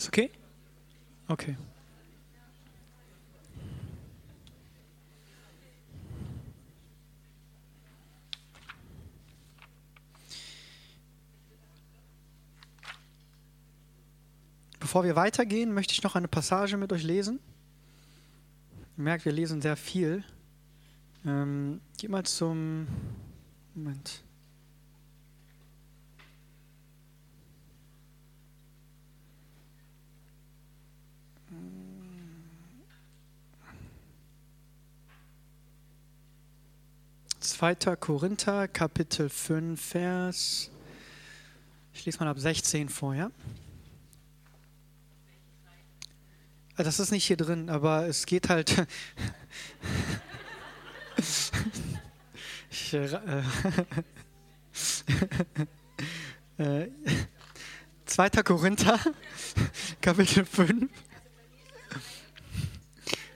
Ist okay? Okay. Bevor wir weitergehen, möchte ich noch eine Passage mit euch lesen. Ihr merkt, wir lesen sehr viel. Ähm, geht mal zum. Moment. Zweiter Korinther, Kapitel 5, Vers. Ich lese mal ab 16 vor, ja? Ah, das ist nicht hier drin, aber es geht halt. ich, äh, äh, 2. Korinther, Kapitel 5,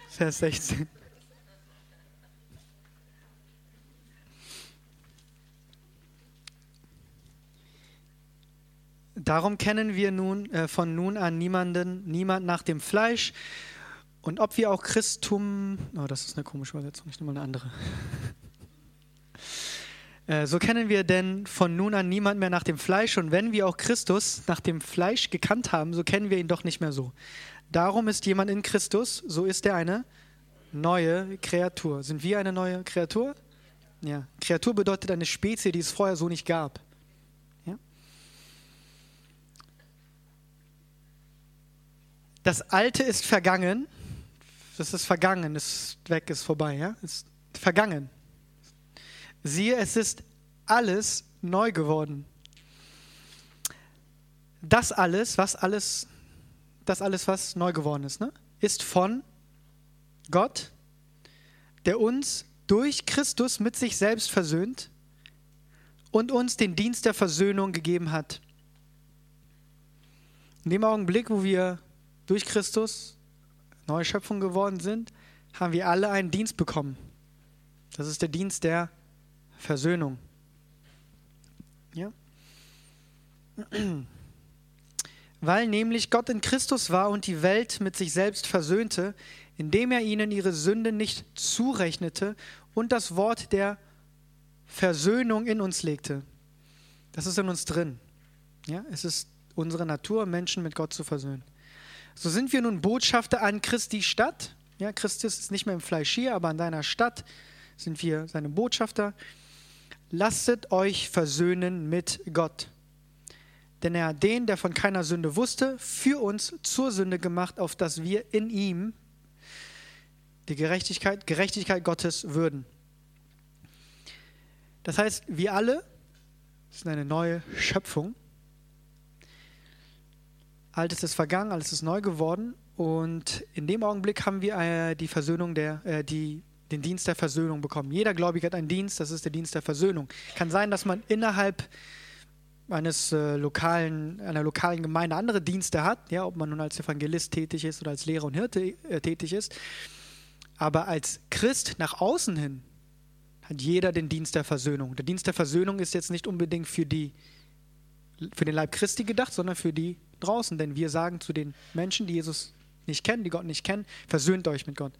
Vers 16. Darum kennen wir nun äh, von nun an niemanden, niemand nach dem Fleisch. Und ob wir auch Christum, oh, das ist eine komische Übersetzung, ich nehme mal eine andere. äh, so kennen wir denn von nun an niemand mehr nach dem Fleisch. Und wenn wir auch Christus nach dem Fleisch gekannt haben, so kennen wir ihn doch nicht mehr so. Darum ist jemand in Christus, so ist er eine neue Kreatur. Sind wir eine neue Kreatur? Ja. Kreatur bedeutet eine Spezie, die es vorher so nicht gab. Das Alte ist vergangen. Das ist vergangen, ist weg, ist vorbei, ja? Ist vergangen. Siehe, es ist alles neu geworden. Das alles, was alles, das alles, was neu geworden ist, ne? ist von Gott, der uns durch Christus mit sich selbst versöhnt und uns den Dienst der Versöhnung gegeben hat. In dem Augenblick, wo wir durch Christus neue Schöpfung geworden sind, haben wir alle einen Dienst bekommen. Das ist der Dienst der Versöhnung. Ja? Weil nämlich Gott in Christus war und die Welt mit sich selbst versöhnte, indem er ihnen ihre Sünde nicht zurechnete und das Wort der Versöhnung in uns legte. Das ist in uns drin. Ja? Es ist unsere Natur, Menschen mit Gott zu versöhnen. So sind wir nun Botschafter an Christi Stadt. Ja, Christus ist nicht mehr im Fleisch hier, aber an deiner Stadt sind wir seine Botschafter. Lasset euch versöhnen mit Gott. Denn er hat den, der von keiner Sünde wusste, für uns zur Sünde gemacht, auf dass wir in ihm die Gerechtigkeit, Gerechtigkeit Gottes würden. Das heißt, wir alle sind eine neue Schöpfung. Altes ist vergangen, alles ist neu geworden. Und in dem Augenblick haben wir äh, die Versöhnung der, äh, die, den Dienst der Versöhnung bekommen. Jeder Gläubige hat einen Dienst, das ist der Dienst der Versöhnung. Kann sein, dass man innerhalb eines äh, lokalen, einer lokalen Gemeinde andere Dienste hat, ja, ob man nun als Evangelist tätig ist oder als Lehrer und Hirte äh, tätig ist. Aber als Christ nach außen hin hat jeder den Dienst der Versöhnung. Der Dienst der Versöhnung ist jetzt nicht unbedingt für, die, für den Leib Christi gedacht, sondern für die draußen, denn wir sagen zu den Menschen, die Jesus nicht kennen, die Gott nicht kennen, versöhnt euch mit Gott.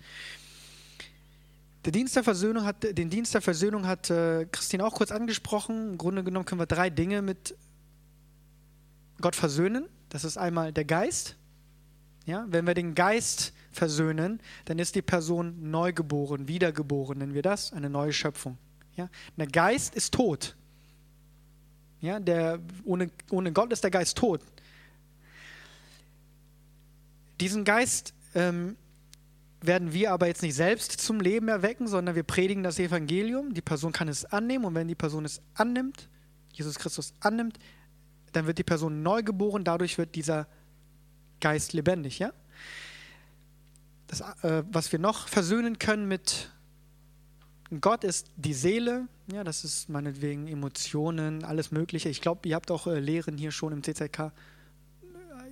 Der Dienst der Versöhnung hat, den Dienst der Versöhnung hat äh, Christine auch kurz angesprochen. Im Grunde genommen können wir drei Dinge mit Gott versöhnen. Das ist einmal der Geist. Ja, wenn wir den Geist versöhnen, dann ist die Person neugeboren, wiedergeboren, nennen wir das, eine neue Schöpfung. Ja, der Geist ist tot. Ja, der, ohne, ohne Gott ist der Geist tot. Diesen Geist ähm, werden wir aber jetzt nicht selbst zum Leben erwecken, sondern wir predigen das Evangelium. Die Person kann es annehmen und wenn die Person es annimmt, Jesus Christus annimmt, dann wird die Person neu geboren, dadurch wird dieser Geist lebendig. Ja? Das, äh, was wir noch versöhnen können mit Gott ist die Seele, ja, das ist meinetwegen Emotionen, alles Mögliche. Ich glaube, ihr habt auch äh, Lehren hier schon im CCK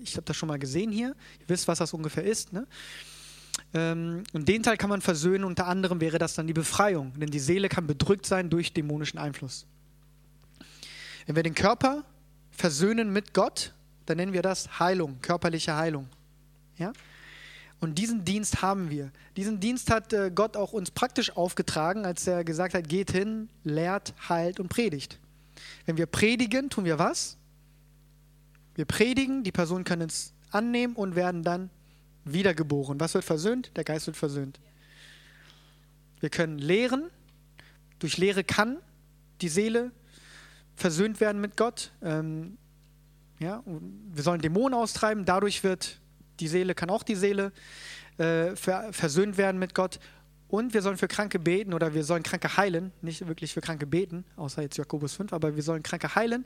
ich habe das schon mal gesehen hier. Ihr wisst, was das ungefähr ist. Ne? Ähm, und den Teil kann man versöhnen. Unter anderem wäre das dann die Befreiung, denn die Seele kann bedrückt sein durch dämonischen Einfluss. Wenn wir den Körper versöhnen mit Gott, dann nennen wir das Heilung, körperliche Heilung. Ja? Und diesen Dienst haben wir. Diesen Dienst hat äh, Gott auch uns praktisch aufgetragen, als er gesagt hat, geht hin, lehrt, heilt und predigt. Wenn wir predigen, tun wir was? Wir predigen, die Personen können es annehmen und werden dann wiedergeboren. Was wird versöhnt? Der Geist wird versöhnt. Wir können lehren. Durch Lehre kann die Seele versöhnt werden mit Gott. Ähm, ja, wir sollen Dämonen austreiben. Dadurch wird die Seele, kann auch die Seele äh, versöhnt werden mit Gott. Und wir sollen für Kranke beten oder wir sollen Kranke heilen. Nicht wirklich für Kranke beten, außer jetzt Jakobus 5, aber wir sollen Kranke heilen.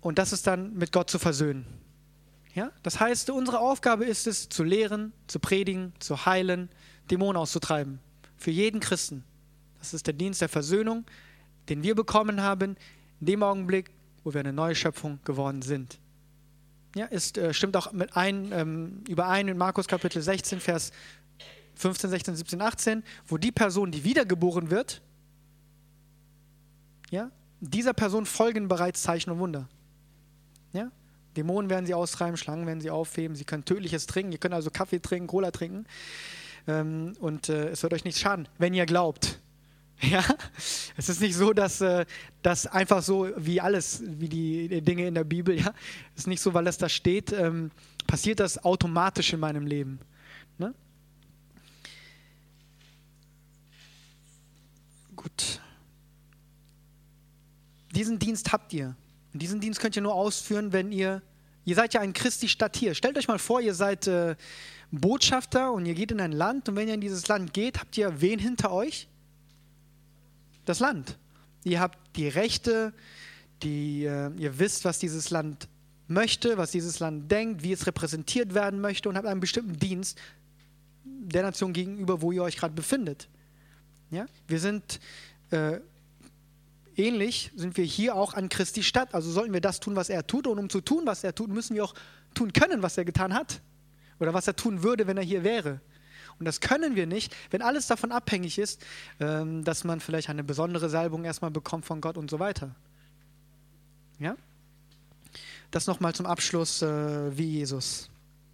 Und das ist dann mit Gott zu versöhnen. Ja? Das heißt, unsere Aufgabe ist es, zu lehren, zu predigen, zu heilen, Dämonen auszutreiben. Für jeden Christen. Das ist der Dienst der Versöhnung, den wir bekommen haben, in dem Augenblick, wo wir eine neue Schöpfung geworden sind. Ja, ist, äh, stimmt auch mit ein, ähm, überein in Markus Kapitel 16, Vers 15, 16, 17, 18, wo die Person, die wiedergeboren wird, ja, dieser Person folgen bereits Zeichen und Wunder. Ja? Dämonen werden sie austreiben, Schlangen werden sie aufheben, sie können tödliches trinken, ihr könnt also Kaffee trinken, Cola trinken ähm, und äh, es wird euch nichts schaden, wenn ihr glaubt. Ja, es ist nicht so, dass äh, das einfach so wie alles, wie die Dinge in der Bibel, ja, es ist nicht so, weil es da steht, ähm, passiert das automatisch in meinem Leben. Ne? Gut. Diesen Dienst habt ihr. Und diesen Dienst könnt ihr nur ausführen, wenn ihr, ihr seid ja ein Christi Stadt hier. Stellt euch mal vor, ihr seid äh, Botschafter und ihr geht in ein Land und wenn ihr in dieses Land geht, habt ihr wen hinter euch? Das Land. Ihr habt die Rechte, die, äh, ihr wisst, was dieses Land möchte, was dieses Land denkt, wie es repräsentiert werden möchte und habt einen bestimmten Dienst der Nation gegenüber, wo ihr euch gerade befindet. Ja? Wir sind äh, ähnlich sind wir hier auch an Christi Stadt. Also sollten wir das tun, was er tut. Und um zu tun, was er tut, müssen wir auch tun können, was er getan hat. Oder was er tun würde, wenn er hier wäre. Und das können wir nicht, wenn alles davon abhängig ist, ähm, dass man vielleicht eine besondere Salbung erstmal bekommt von Gott und so weiter. Ja? Das nochmal zum Abschluss äh, wie Jesus.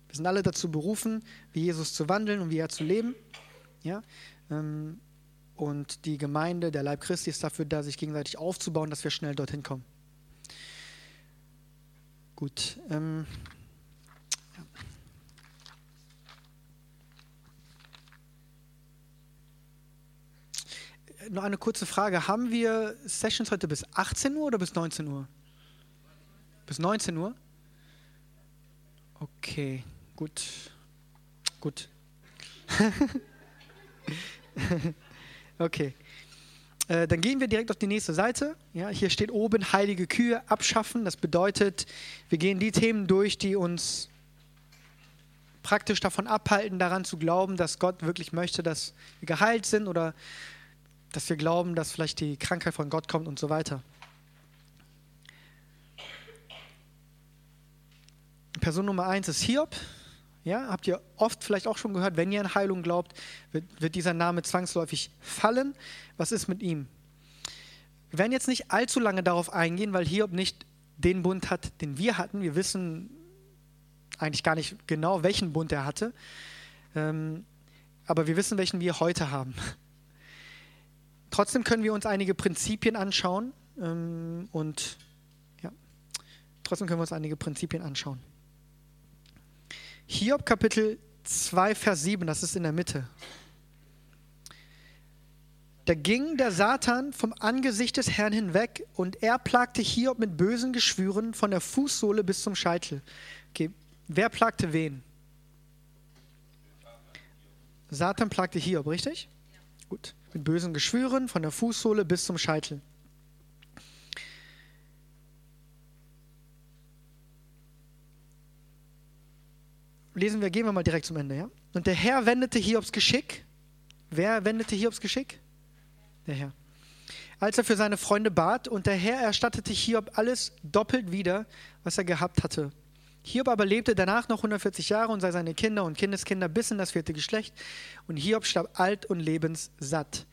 Wir sind alle dazu berufen, wie Jesus zu wandeln und wie er zu leben. Ja? Und die Gemeinde, der Leib Christi ist dafür da, sich gegenseitig aufzubauen, dass wir schnell dorthin kommen. Gut. Ähm, ja. Noch eine kurze Frage. Haben wir Sessions heute bis 18 Uhr oder bis 19 Uhr? Bis 19 Uhr? Okay, gut. Gut. Okay. Äh, dann gehen wir direkt auf die nächste Seite. Ja, hier steht oben heilige Kühe abschaffen. Das bedeutet, wir gehen die Themen durch, die uns praktisch davon abhalten, daran zu glauben, dass Gott wirklich möchte, dass wir geheilt sind oder dass wir glauben, dass vielleicht die Krankheit von Gott kommt und so weiter. Person Nummer eins ist Hiob. Ja, habt ihr oft vielleicht auch schon gehört, wenn ihr an Heilung glaubt, wird, wird dieser Name zwangsläufig fallen. Was ist mit ihm? Wir werden jetzt nicht allzu lange darauf eingehen, weil Hiob nicht den Bund hat, den wir hatten. Wir wissen eigentlich gar nicht genau, welchen Bund er hatte. Ähm, aber wir wissen, welchen wir heute haben. Trotzdem können wir uns einige Prinzipien anschauen ähm, und ja, trotzdem können wir uns einige Prinzipien anschauen. Hiob Kapitel 2, Vers 7, das ist in der Mitte. Da ging der Satan vom Angesicht des Herrn hinweg und er plagte Hiob mit bösen Geschwüren von der Fußsohle bis zum Scheitel. Okay. Wer plagte wen? Satan plagte Hiob, richtig? Gut. Mit bösen Geschwüren von der Fußsohle bis zum Scheitel. Lesen wir, gehen wir mal direkt zum Ende, ja? Und der Herr wendete Hiobs Geschick. Wer wendete Hiobs Geschick? Der Herr. Als er für seine Freunde bat, und der Herr erstattete Hiob alles doppelt wieder, was er gehabt hatte. Hiob aber lebte danach noch 140 Jahre und sah seine Kinder und Kindeskinder bis in das vierte Geschlecht. Und Hiob starb alt und lebenssatt.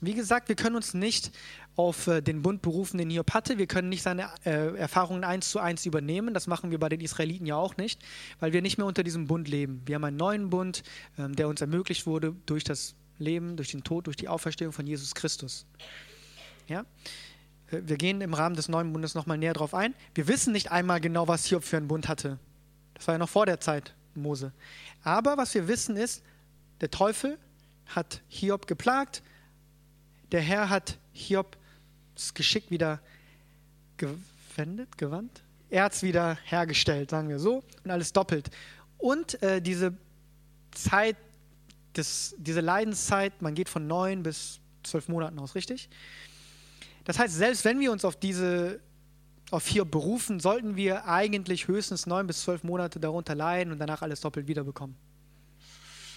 wie gesagt, wir können uns nicht auf äh, den Bund berufen, den Hiob hatte. Wir können nicht seine äh, Erfahrungen eins zu eins übernehmen. Das machen wir bei den Israeliten ja auch nicht, weil wir nicht mehr unter diesem Bund leben. Wir haben einen neuen Bund, ähm, der uns ermöglicht wurde durch das Leben, durch den Tod, durch die Auferstehung von Jesus Christus. Ja? Äh, wir gehen im Rahmen des neuen Bundes nochmal näher drauf ein. Wir wissen nicht einmal genau, was Hiob für einen Bund hatte. Das war ja noch vor der Zeit Mose. Aber was wir wissen ist, der Teufel hat Hiob geplagt, der Herr hat Hiob das Geschick wieder gewendet, gewandt. Er es wieder hergestellt, sagen wir so, und alles doppelt. Und äh, diese Zeit, des, diese Leidenszeit, man geht von neun bis zwölf Monaten aus, richtig? Das heißt, selbst wenn wir uns auf diese auf Hiob berufen, sollten wir eigentlich höchstens neun bis zwölf Monate darunter leiden und danach alles doppelt wiederbekommen.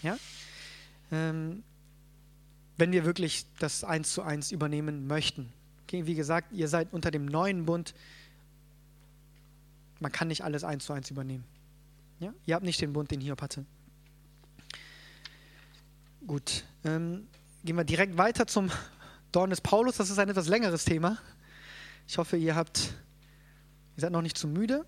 Ja? Ähm, wenn wir wirklich das eins zu eins übernehmen möchten. Okay, wie gesagt, ihr seid unter dem neuen Bund. Man kann nicht alles eins zu eins übernehmen. Ja? Ihr habt nicht den Bund, den Hiob hatte. Gut, ähm, gehen wir direkt weiter zum Dorn des Paulus. Das ist ein etwas längeres Thema. Ich hoffe, ihr habt, ihr seid noch nicht zu müde.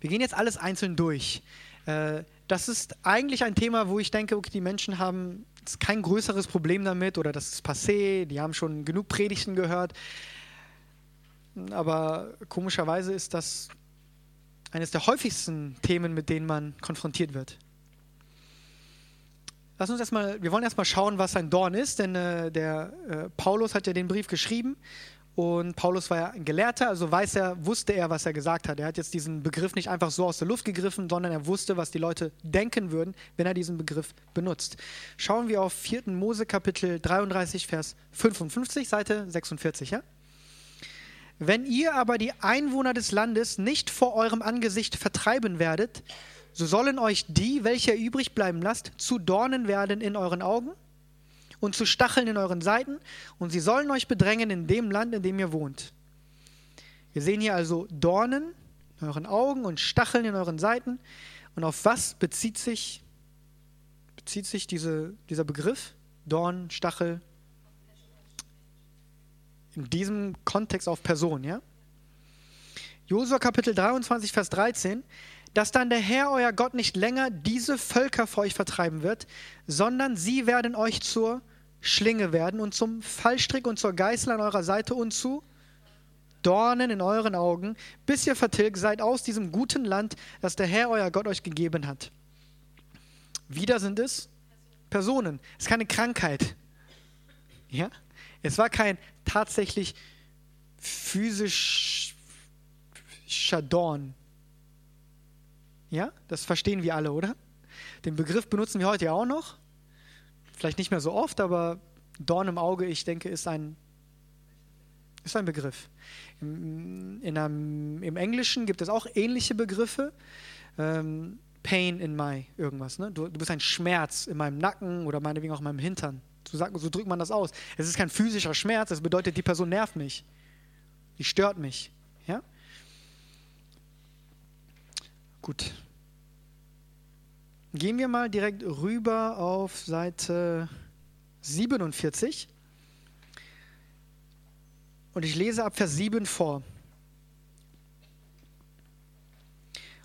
Wir gehen jetzt alles einzeln durch. Äh, das ist eigentlich ein Thema, wo ich denke, okay, die Menschen haben kein größeres Problem damit oder das ist passé, die haben schon genug Predigten gehört. Aber komischerweise ist das eines der häufigsten Themen, mit denen man konfrontiert wird. Lass uns erstmal, wir wollen erstmal schauen, was ein Dorn ist, denn äh, der äh, Paulus hat ja den Brief geschrieben und Paulus war ja ein Gelehrter, also weiß er, wusste er, was er gesagt hat. Er hat jetzt diesen Begriff nicht einfach so aus der Luft gegriffen, sondern er wusste, was die Leute denken würden, wenn er diesen Begriff benutzt. Schauen wir auf 4. Mose Kapitel 33, Vers 55, Seite 46. Ja? Wenn ihr aber die Einwohner des Landes nicht vor eurem Angesicht vertreiben werdet, so sollen euch die, welche übrig bleiben lasst, zu Dornen werden in euren Augen und zu Stacheln in euren Seiten, und sie sollen euch bedrängen in dem Land, in dem ihr wohnt. Wir sehen hier also Dornen in euren Augen und Stacheln in euren Seiten. Und auf was bezieht sich, bezieht sich diese, dieser Begriff? Dorn, Stachel. In diesem Kontext auf Person, ja? Josua Kapitel 23, Vers 13 dass dann der Herr, euer Gott, nicht länger diese Völker vor euch vertreiben wird, sondern sie werden euch zur Schlinge werden und zum Fallstrick und zur Geißel an eurer Seite und zu Dornen in euren Augen, bis ihr vertilgt seid aus diesem guten Land, das der Herr, euer Gott, euch gegeben hat. Wieder sind es Personen. Es ist keine Krankheit. Ja? Es war kein tatsächlich physischer Dorn, ja, das verstehen wir alle, oder? Den Begriff benutzen wir heute ja auch noch. Vielleicht nicht mehr so oft, aber Dorn im Auge, ich denke, ist ein, ist ein Begriff. Im, in einem, Im Englischen gibt es auch ähnliche Begriffe. Ähm, Pain in my irgendwas. Ne? Du, du bist ein Schmerz in meinem Nacken oder meinetwegen auch in meinem Hintern. So, sagt, so drückt man das aus. Es ist kein physischer Schmerz, das bedeutet, die Person nervt mich. Die stört mich. Ja? Gut. Gehen wir mal direkt rüber auf Seite 47. Und ich lese ab Vers 7 vor.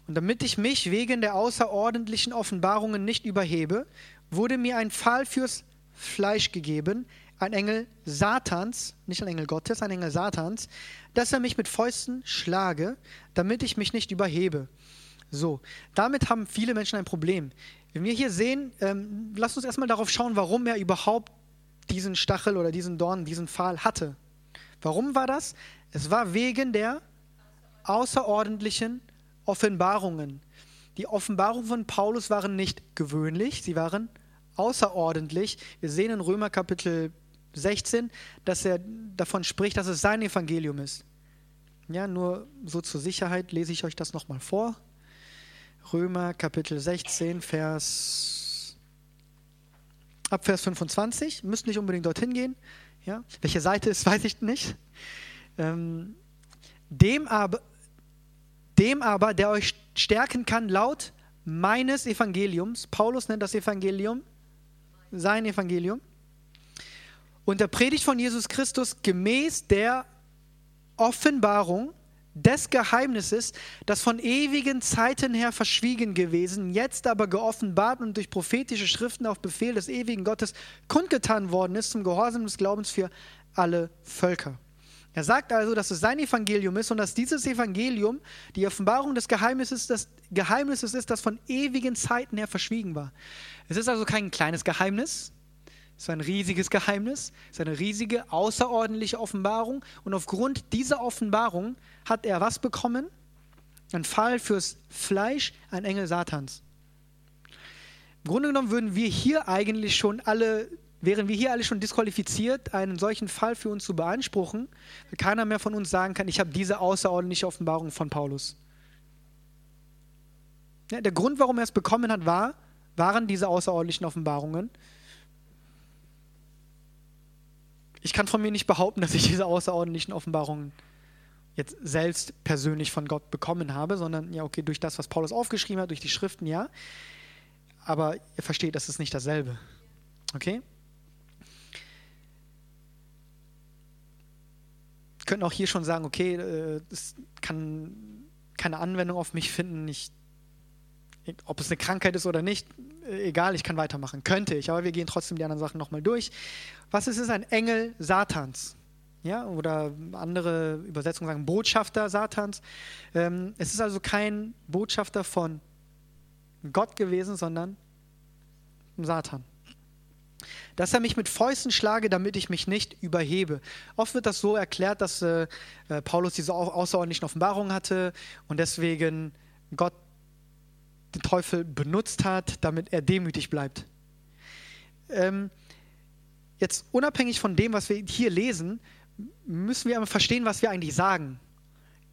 Und damit ich mich wegen der außerordentlichen Offenbarungen nicht überhebe, wurde mir ein Pfahl fürs Fleisch gegeben, ein Engel Satans, nicht ein Engel Gottes, ein Engel Satans, dass er mich mit Fäusten schlage, damit ich mich nicht überhebe. So, damit haben viele Menschen ein Problem. Wenn wir hier sehen, ähm, lasst uns erstmal darauf schauen, warum er überhaupt diesen Stachel oder diesen Dorn, diesen Pfahl hatte. Warum war das? Es war wegen der außerordentlichen Offenbarungen. Die Offenbarungen von Paulus waren nicht gewöhnlich, sie waren außerordentlich. Wir sehen in Römer Kapitel 16, dass er davon spricht, dass es sein Evangelium ist. Ja, nur so zur Sicherheit lese ich euch das nochmal vor. Römer Kapitel 16, Vers ab Vers 25. Müsst nicht unbedingt dorthin gehen. Ja? Welche Seite ist, weiß ich nicht. Ähm, dem, aber, dem aber, der euch stärken kann, laut meines Evangeliums, Paulus nennt das Evangelium, sein Evangelium, und der Predigt von Jesus Christus gemäß der Offenbarung des Geheimnisses, das von ewigen Zeiten her verschwiegen gewesen, jetzt aber geoffenbart und durch prophetische Schriften auf Befehl des ewigen Gottes kundgetan worden ist zum Gehorsam des Glaubens für alle Völker. Er sagt also, dass es sein Evangelium ist und dass dieses Evangelium die Offenbarung des Geheimnisses, des Geheimnisses ist, das von ewigen Zeiten her verschwiegen war. Es ist also kein kleines Geheimnis, ist ein riesiges Geheimnis, es ist eine riesige, außerordentliche Offenbarung. Und aufgrund dieser Offenbarung hat er was bekommen? Ein Fall fürs Fleisch, ein Engel Satans. Im Grunde genommen würden wir hier eigentlich schon alle, wären wir hier alle schon disqualifiziert, einen solchen Fall für uns zu beanspruchen, weil keiner mehr von uns sagen kann, ich habe diese außerordentliche Offenbarung von Paulus. Ja, der Grund, warum er es bekommen hat, war, waren diese außerordentlichen Offenbarungen. Ich kann von mir nicht behaupten, dass ich diese außerordentlichen Offenbarungen jetzt selbst persönlich von Gott bekommen habe, sondern ja, okay, durch das, was Paulus aufgeschrieben hat, durch die Schriften, ja. Aber ihr versteht, das ist nicht dasselbe. Okay? Wir könnten auch hier schon sagen, okay, äh, das kann keine Anwendung auf mich finden. Ich, ob es eine Krankheit ist oder nicht, egal, ich kann weitermachen. Könnte ich, aber wir gehen trotzdem die anderen Sachen nochmal durch. Was ist es? Ein Engel Satans. Ja, oder andere Übersetzungen sagen Botschafter Satans. Ähm, es ist also kein Botschafter von Gott gewesen, sondern Satan. Dass er mich mit Fäusten schlage, damit ich mich nicht überhebe. Oft wird das so erklärt, dass äh, äh Paulus diese außerordentlichen Offenbarungen hatte und deswegen Gott den Teufel benutzt hat, damit er demütig bleibt. Ähm, jetzt unabhängig von dem, was wir hier lesen, müssen wir aber verstehen, was wir eigentlich sagen.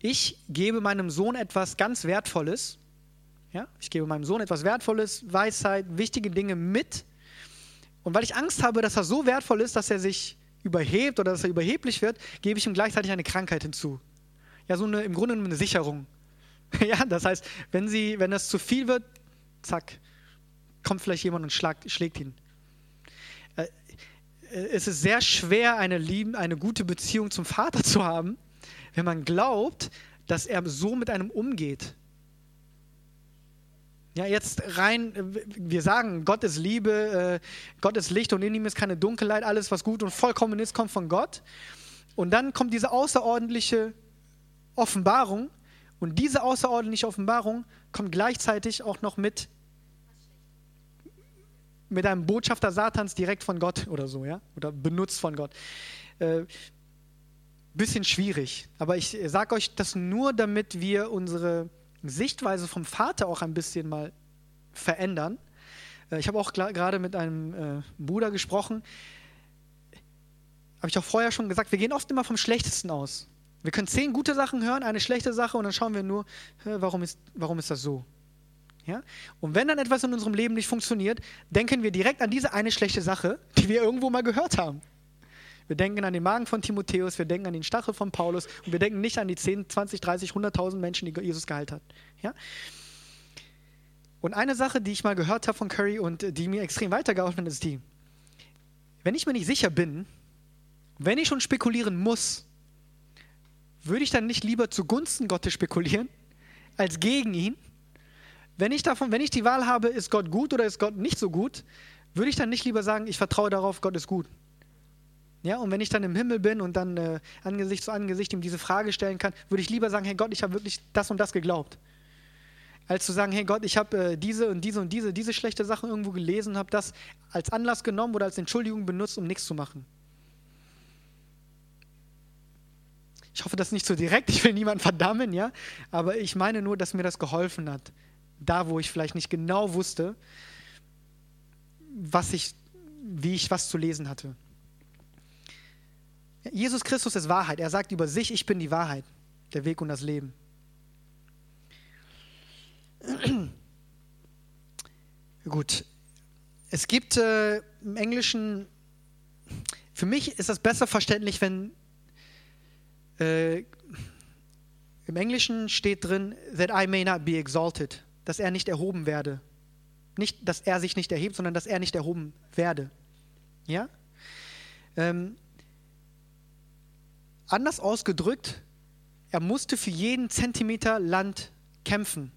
Ich gebe meinem Sohn etwas ganz Wertvolles. Ja? Ich gebe meinem Sohn etwas Wertvolles, Weisheit, wichtige Dinge mit. Und weil ich Angst habe, dass er so wertvoll ist, dass er sich überhebt oder dass er überheblich wird, gebe ich ihm gleichzeitig eine Krankheit hinzu. Ja, so eine, im Grunde eine Sicherung. Ja, das heißt, wenn, sie, wenn das zu viel wird, zack, kommt vielleicht jemand und schlag, schlägt ihn. Äh, äh, es ist sehr schwer, eine, lieben, eine gute Beziehung zum Vater zu haben, wenn man glaubt, dass er so mit einem umgeht. Ja, jetzt rein, äh, wir sagen, Gott ist Liebe, Gott ist Licht und in ihm ist keine Dunkelheit, alles, was gut und vollkommen ist, kommt von Gott. Und dann kommt diese außerordentliche Offenbarung und diese außerordentliche Offenbarung kommt gleichzeitig auch noch mit, mit einem Botschafter Satans direkt von Gott oder so, ja? Oder benutzt von Gott. Äh, bisschen schwierig. Aber ich sage euch das nur, damit wir unsere Sichtweise vom Vater auch ein bisschen mal verändern. Äh, ich habe auch gerade mit einem äh, Bruder gesprochen. Habe ich auch vorher schon gesagt, wir gehen oft immer vom Schlechtesten aus. Wir können zehn gute Sachen hören, eine schlechte Sache und dann schauen wir nur, warum ist, warum ist das so? Ja? Und wenn dann etwas in unserem Leben nicht funktioniert, denken wir direkt an diese eine schlechte Sache, die wir irgendwo mal gehört haben. Wir denken an den Magen von Timotheus, wir denken an den Stachel von Paulus und wir denken nicht an die 10, 20, 30, 100.000 Menschen, die Jesus geheilt hat. Ja? Und eine Sache, die ich mal gehört habe von Curry und die mir extrem weitergeholfen hat, ist die, wenn ich mir nicht sicher bin, wenn ich schon spekulieren muss, würde ich dann nicht lieber zugunsten Gottes spekulieren, als gegen ihn? Wenn ich, davon, wenn ich die Wahl habe, ist Gott gut oder ist Gott nicht so gut, würde ich dann nicht lieber sagen, ich vertraue darauf, Gott ist gut? Ja, und wenn ich dann im Himmel bin und dann äh, Angesicht zu Angesicht ihm diese Frage stellen kann, würde ich lieber sagen, hey Gott, ich habe wirklich das und das geglaubt. Als zu sagen, hey Gott, ich habe äh, diese und diese und diese, diese schlechte Sachen irgendwo gelesen habe das als Anlass genommen oder als Entschuldigung benutzt, um nichts zu machen. Ich hoffe, das ist nicht so direkt, ich will niemanden verdammen, ja, aber ich meine nur, dass mir das geholfen hat. Da, wo ich vielleicht nicht genau wusste, was ich, wie ich was zu lesen hatte. Jesus Christus ist Wahrheit. Er sagt über sich, ich bin die Wahrheit, der Weg und das Leben. Gut. Es gibt äh, im Englischen, für mich ist das besser verständlich, wenn äh, Im Englischen steht drin, that I may not be exalted, dass er nicht erhoben werde. Nicht, dass er sich nicht erhebt, sondern dass er nicht erhoben werde. Ja? Ähm, anders ausgedrückt, er musste für jeden Zentimeter Land kämpfen.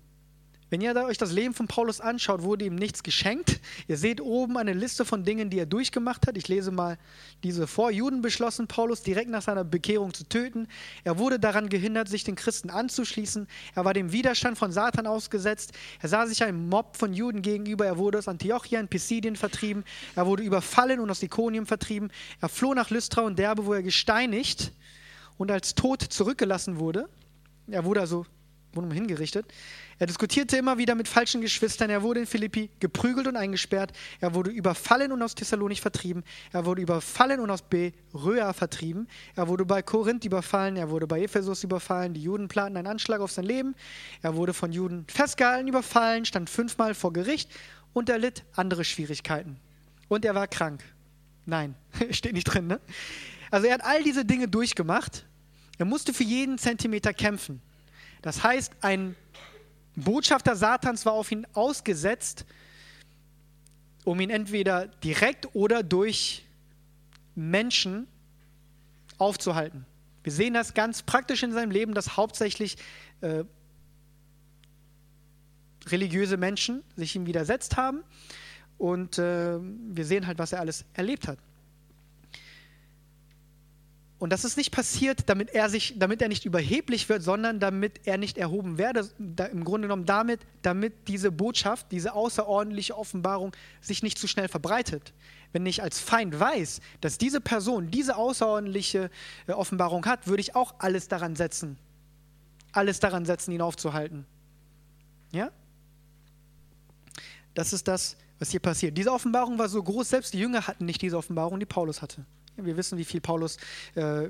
Wenn ihr euch das Leben von Paulus anschaut, wurde ihm nichts geschenkt. Ihr seht oben eine Liste von Dingen, die er durchgemacht hat. Ich lese mal diese vor. Juden beschlossen Paulus direkt nach seiner Bekehrung zu töten. Er wurde daran gehindert, sich den Christen anzuschließen. Er war dem Widerstand von Satan ausgesetzt. Er sah sich einem Mob von Juden gegenüber. Er wurde aus Antiochia in Pisidien vertrieben. Er wurde überfallen und aus Ikonium vertrieben. Er floh nach Lystra und Derbe, wo er gesteinigt und als tot zurückgelassen wurde. Er wurde also wurde hingerichtet. Er diskutierte immer wieder mit falschen Geschwistern. Er wurde in Philippi geprügelt und eingesperrt. Er wurde überfallen und aus Thessalonich vertrieben. Er wurde überfallen und aus Beröa vertrieben. Er wurde bei Korinth überfallen. Er wurde bei Ephesus überfallen. Die Juden planten einen Anschlag auf sein Leben. Er wurde von Juden festgehalten, überfallen, stand fünfmal vor Gericht und er litt andere Schwierigkeiten. Und er war krank. Nein, steht nicht drin. Ne? Also er hat all diese Dinge durchgemacht. Er musste für jeden Zentimeter kämpfen. Das heißt, ein Botschafter Satans war auf ihn ausgesetzt, um ihn entweder direkt oder durch Menschen aufzuhalten. Wir sehen das ganz praktisch in seinem Leben, dass hauptsächlich äh, religiöse Menschen sich ihm widersetzt haben. Und äh, wir sehen halt, was er alles erlebt hat. Und das ist nicht passiert, damit er, sich, damit er nicht überheblich wird, sondern damit er nicht erhoben werde. Da, Im Grunde genommen damit, damit diese Botschaft, diese außerordentliche Offenbarung sich nicht zu schnell verbreitet. Wenn ich als Feind weiß, dass diese Person diese außerordentliche äh, Offenbarung hat, würde ich auch alles daran setzen, alles daran setzen, ihn aufzuhalten. Ja? Das ist das, was hier passiert. Diese Offenbarung war so groß, selbst die Jünger hatten nicht diese Offenbarung, die Paulus hatte. Wir wissen, wie viel Paulus äh,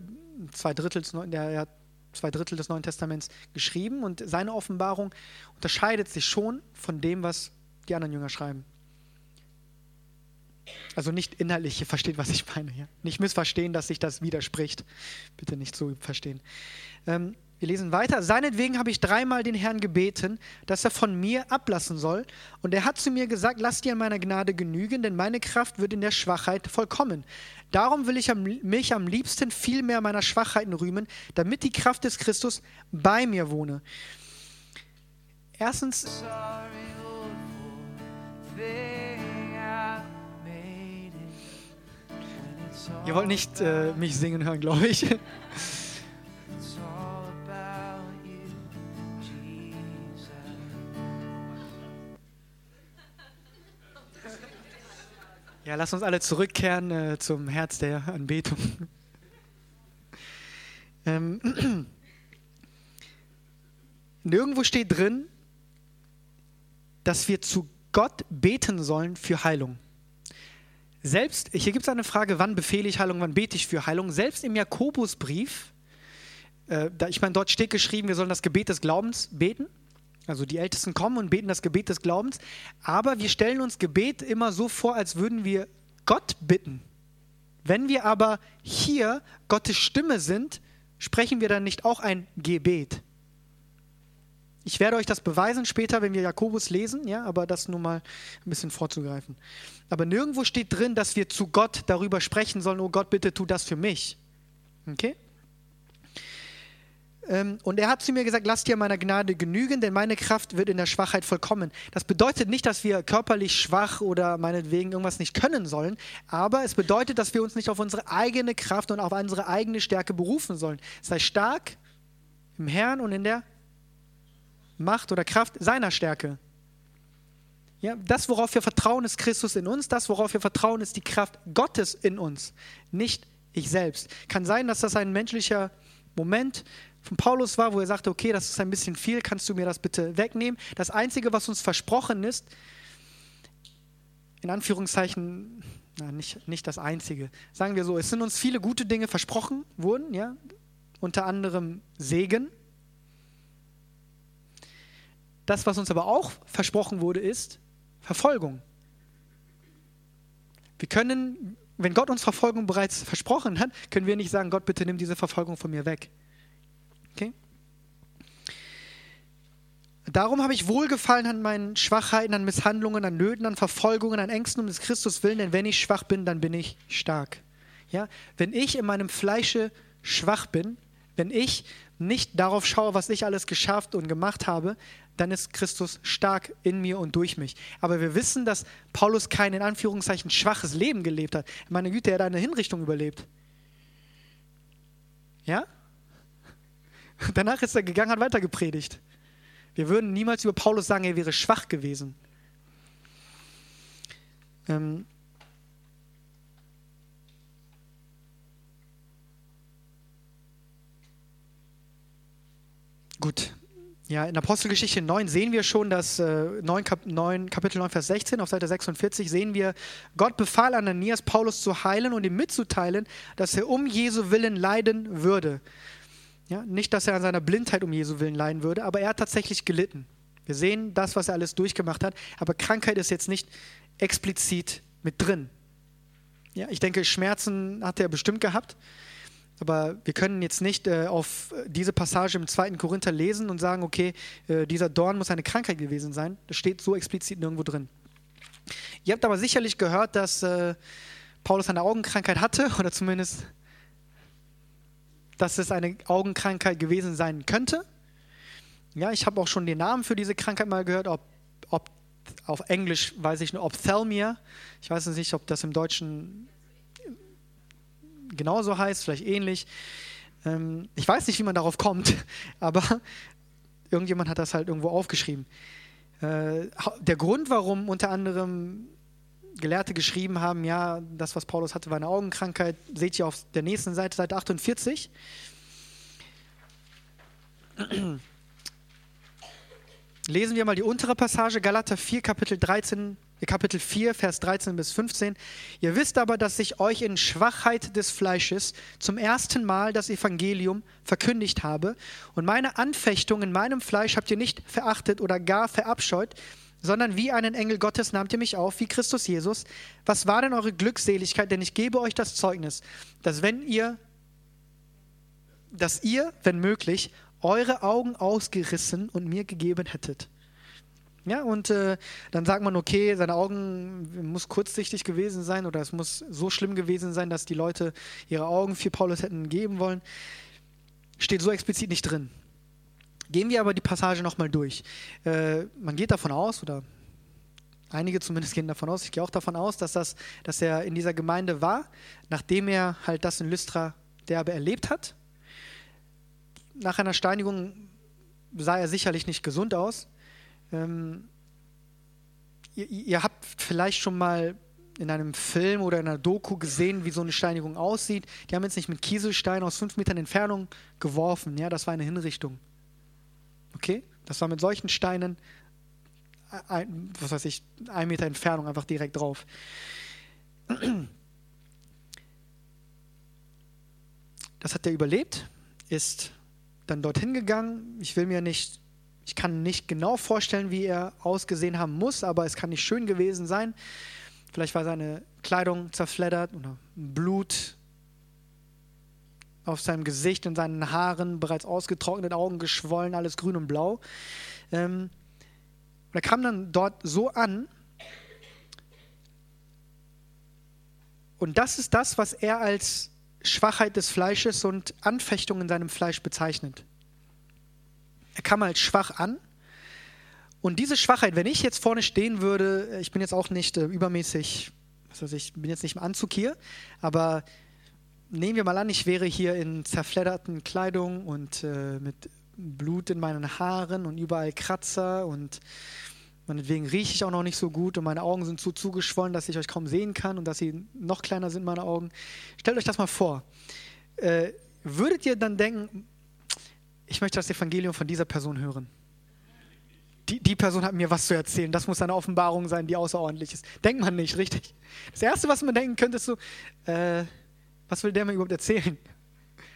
zwei, Drittel, der zwei Drittel des Neuen Testaments geschrieben und seine Offenbarung unterscheidet sich schon von dem, was die anderen Jünger schreiben. Also nicht inhaltlich, ihr versteht, was ich meine. Ja? Nicht missverstehen, dass sich das widerspricht. Bitte nicht so verstehen. Ähm, wir lesen weiter. Seinetwegen habe ich dreimal den Herrn gebeten, dass er von mir ablassen soll. Und er hat zu mir gesagt, lass dir an meiner Gnade genügen, denn meine Kraft wird in der Schwachheit vollkommen. Darum will ich mich am liebsten viel mehr meiner Schwachheiten rühmen, damit die Kraft des Christus bei mir wohne. Erstens. Ihr wollt nicht äh, mich singen hören, glaube ich. Ja, lass uns alle zurückkehren äh, zum Herz der Anbetung. ähm, nirgendwo steht drin, dass wir zu Gott beten sollen für Heilung. Selbst, hier gibt es eine Frage, wann befehle ich Heilung, wann bete ich für Heilung. Selbst im Jakobusbrief, äh, da, ich meine, dort steht geschrieben, wir sollen das Gebet des Glaubens beten. Also die Ältesten kommen und beten das Gebet des Glaubens, aber wir stellen uns Gebet immer so vor, als würden wir Gott bitten. Wenn wir aber hier Gottes Stimme sind, sprechen wir dann nicht auch ein Gebet. Ich werde euch das beweisen später, wenn wir Jakobus lesen, ja, aber das nur mal ein bisschen vorzugreifen. Aber nirgendwo steht drin, dass wir zu Gott darüber sprechen sollen, oh Gott, bitte tu das für mich. Okay? Ähm, und er hat zu mir gesagt, lass dir meiner Gnade genügen, denn meine Kraft wird in der Schwachheit vollkommen. Das bedeutet nicht, dass wir körperlich schwach oder meinetwegen irgendwas nicht können sollen, aber es bedeutet, dass wir uns nicht auf unsere eigene Kraft und auf unsere eigene Stärke berufen sollen. Sei stark im Herrn und in der Macht oder Kraft seiner Stärke. Ja, das, worauf wir vertrauen, ist Christus in uns. Das, worauf wir vertrauen, ist die Kraft Gottes in uns, nicht ich selbst. Kann sein, dass das ein menschlicher Moment von Paulus war, wo er sagte, okay, das ist ein bisschen viel, kannst du mir das bitte wegnehmen? Das Einzige, was uns versprochen ist, in Anführungszeichen, na, nicht, nicht das Einzige, sagen wir so, es sind uns viele gute Dinge versprochen worden, ja, unter anderem Segen. Das, was uns aber auch versprochen wurde, ist Verfolgung. Wir können, wenn Gott uns Verfolgung bereits versprochen hat, können wir nicht sagen, Gott, bitte nimm diese Verfolgung von mir weg. Okay? Darum habe ich Wohlgefallen an meinen Schwachheiten, an Misshandlungen, an Nöten, an Verfolgungen, an Ängsten um des Christus willen, denn wenn ich schwach bin, dann bin ich stark. Ja? Wenn ich in meinem Fleische schwach bin, wenn ich nicht darauf schaue, was ich alles geschafft und gemacht habe, dann ist Christus stark in mir und durch mich. Aber wir wissen, dass Paulus kein in Anführungszeichen schwaches Leben gelebt hat. Meine Güte, er hat eine Hinrichtung überlebt. Ja? Danach ist er gegangen, hat weiter gepredigt. Wir würden niemals über Paulus sagen, er wäre schwach gewesen. Ähm, Gut. Ja, in Apostelgeschichte 9 sehen wir schon, dass äh, 9, Kap 9, Kapitel 9, Vers 16 auf Seite 46 sehen wir, Gott befahl Ananias, Paulus zu heilen und ihm mitzuteilen, dass er um Jesu Willen leiden würde. Ja, nicht, dass er an seiner Blindheit um Jesu Willen leiden würde, aber er hat tatsächlich gelitten. Wir sehen das, was er alles durchgemacht hat, aber Krankheit ist jetzt nicht explizit mit drin. Ja, ich denke, Schmerzen hat er bestimmt gehabt. Aber wir können jetzt nicht äh, auf diese Passage im zweiten Korinther lesen und sagen, okay, äh, dieser Dorn muss eine Krankheit gewesen sein. Das steht so explizit nirgendwo drin. Ihr habt aber sicherlich gehört, dass äh, Paulus eine Augenkrankheit hatte oder zumindest, dass es eine Augenkrankheit gewesen sein könnte. Ja, ich habe auch schon den Namen für diese Krankheit mal gehört, ob, ob auf Englisch weiß ich nur Ophthalmia. Ich weiß nicht, ob das im Deutschen genauso heißt, vielleicht ähnlich. Ähm, ich weiß nicht, wie man darauf kommt, aber irgendjemand hat das halt irgendwo aufgeschrieben. Äh, der Grund, warum unter anderem Gelehrte geschrieben haben, ja, das, was Paulus hatte, war eine Augenkrankheit, seht ihr auf der nächsten Seite, Seite 48. Lesen wir mal die untere Passage, Galater 4, Kapitel 13 Kapitel 4, Vers 13 bis 15. Ihr wisst aber, dass ich euch in Schwachheit des Fleisches zum ersten Mal das Evangelium verkündigt habe. Und meine Anfechtung in meinem Fleisch habt ihr nicht verachtet oder gar verabscheut, sondern wie einen Engel Gottes nahmt ihr mich auf, wie Christus Jesus. Was war denn eure Glückseligkeit? Denn ich gebe euch das Zeugnis, dass wenn ihr, dass ihr, wenn möglich, eure Augen ausgerissen und mir gegeben hättet. Ja, und äh, dann sagt man, okay, seine Augen muss kurzsichtig gewesen sein oder es muss so schlimm gewesen sein, dass die Leute ihre Augen für Paulus hätten geben wollen. Steht so explizit nicht drin. Gehen wir aber die Passage nochmal durch. Äh, man geht davon aus, oder einige zumindest gehen davon aus, ich gehe auch davon aus, dass, das, dass er in dieser Gemeinde war, nachdem er halt das in Lystra derbe erlebt hat. Nach einer Steinigung sah er sicherlich nicht gesund aus. Ähm, ihr, ihr habt vielleicht schon mal in einem Film oder in einer Doku gesehen, wie so eine Steinigung aussieht. Die haben jetzt nicht mit Kieselstein aus fünf Metern Entfernung geworfen. Ja, das war eine Hinrichtung. Okay? Das war mit solchen Steinen, ein, was weiß ich, ein Meter Entfernung einfach direkt drauf. Das hat er überlebt, ist dann dorthin gegangen. Ich will mir nicht ich kann nicht genau vorstellen, wie er ausgesehen haben muss, aber es kann nicht schön gewesen sein. Vielleicht war seine Kleidung zerfleddert oder Blut auf seinem Gesicht und seinen Haaren, bereits ausgetrocknet, Augen geschwollen, alles grün und blau. Ähm, er kam dann dort so an. Und das ist das, was er als Schwachheit des Fleisches und Anfechtung in seinem Fleisch bezeichnet. Er kam halt schwach an. Und diese Schwachheit, wenn ich jetzt vorne stehen würde, ich bin jetzt auch nicht äh, übermäßig, was weiß ich, bin jetzt nicht im Anzug hier, aber nehmen wir mal an, ich wäre hier in zerfledderten Kleidung und äh, mit Blut in meinen Haaren und überall Kratzer und meinetwegen rieche ich auch noch nicht so gut und meine Augen sind so zugeschwollen, dass ich euch kaum sehen kann und dass sie noch kleiner sind, meine Augen. Stellt euch das mal vor. Äh, würdet ihr dann denken, ich möchte das Evangelium von dieser Person hören. Die, die Person hat mir was zu erzählen. Das muss eine Offenbarung sein, die außerordentlich ist. Denkt man nicht, richtig? Das Erste, was man denken könnte, ist so, äh, was will der mir überhaupt erzählen?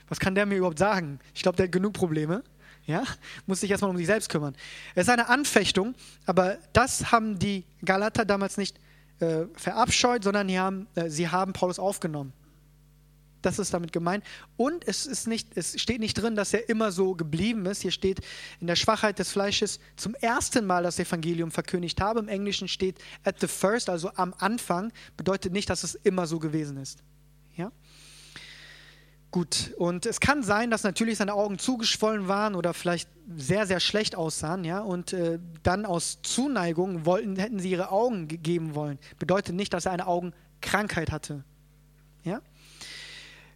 Was kann der mir überhaupt sagen? Ich glaube, der hat genug Probleme. Ja? Muss sich erstmal um sich selbst kümmern. Es ist eine Anfechtung, aber das haben die Galater damals nicht äh, verabscheut, sondern haben, äh, sie haben Paulus aufgenommen. Das ist damit gemeint. Und es, ist nicht, es steht nicht drin, dass er immer so geblieben ist. Hier steht in der Schwachheit des Fleisches zum ersten Mal das Evangelium verkündigt habe. Im Englischen steht at the first, also am Anfang. Bedeutet nicht, dass es immer so gewesen ist. Ja? Gut, und es kann sein, dass natürlich seine Augen zugeschwollen waren oder vielleicht sehr, sehr schlecht aussahen, ja, und äh, dann aus Zuneigung wollten, hätten sie ihre Augen gegeben wollen. Bedeutet nicht, dass er eine Augenkrankheit hatte. Ja?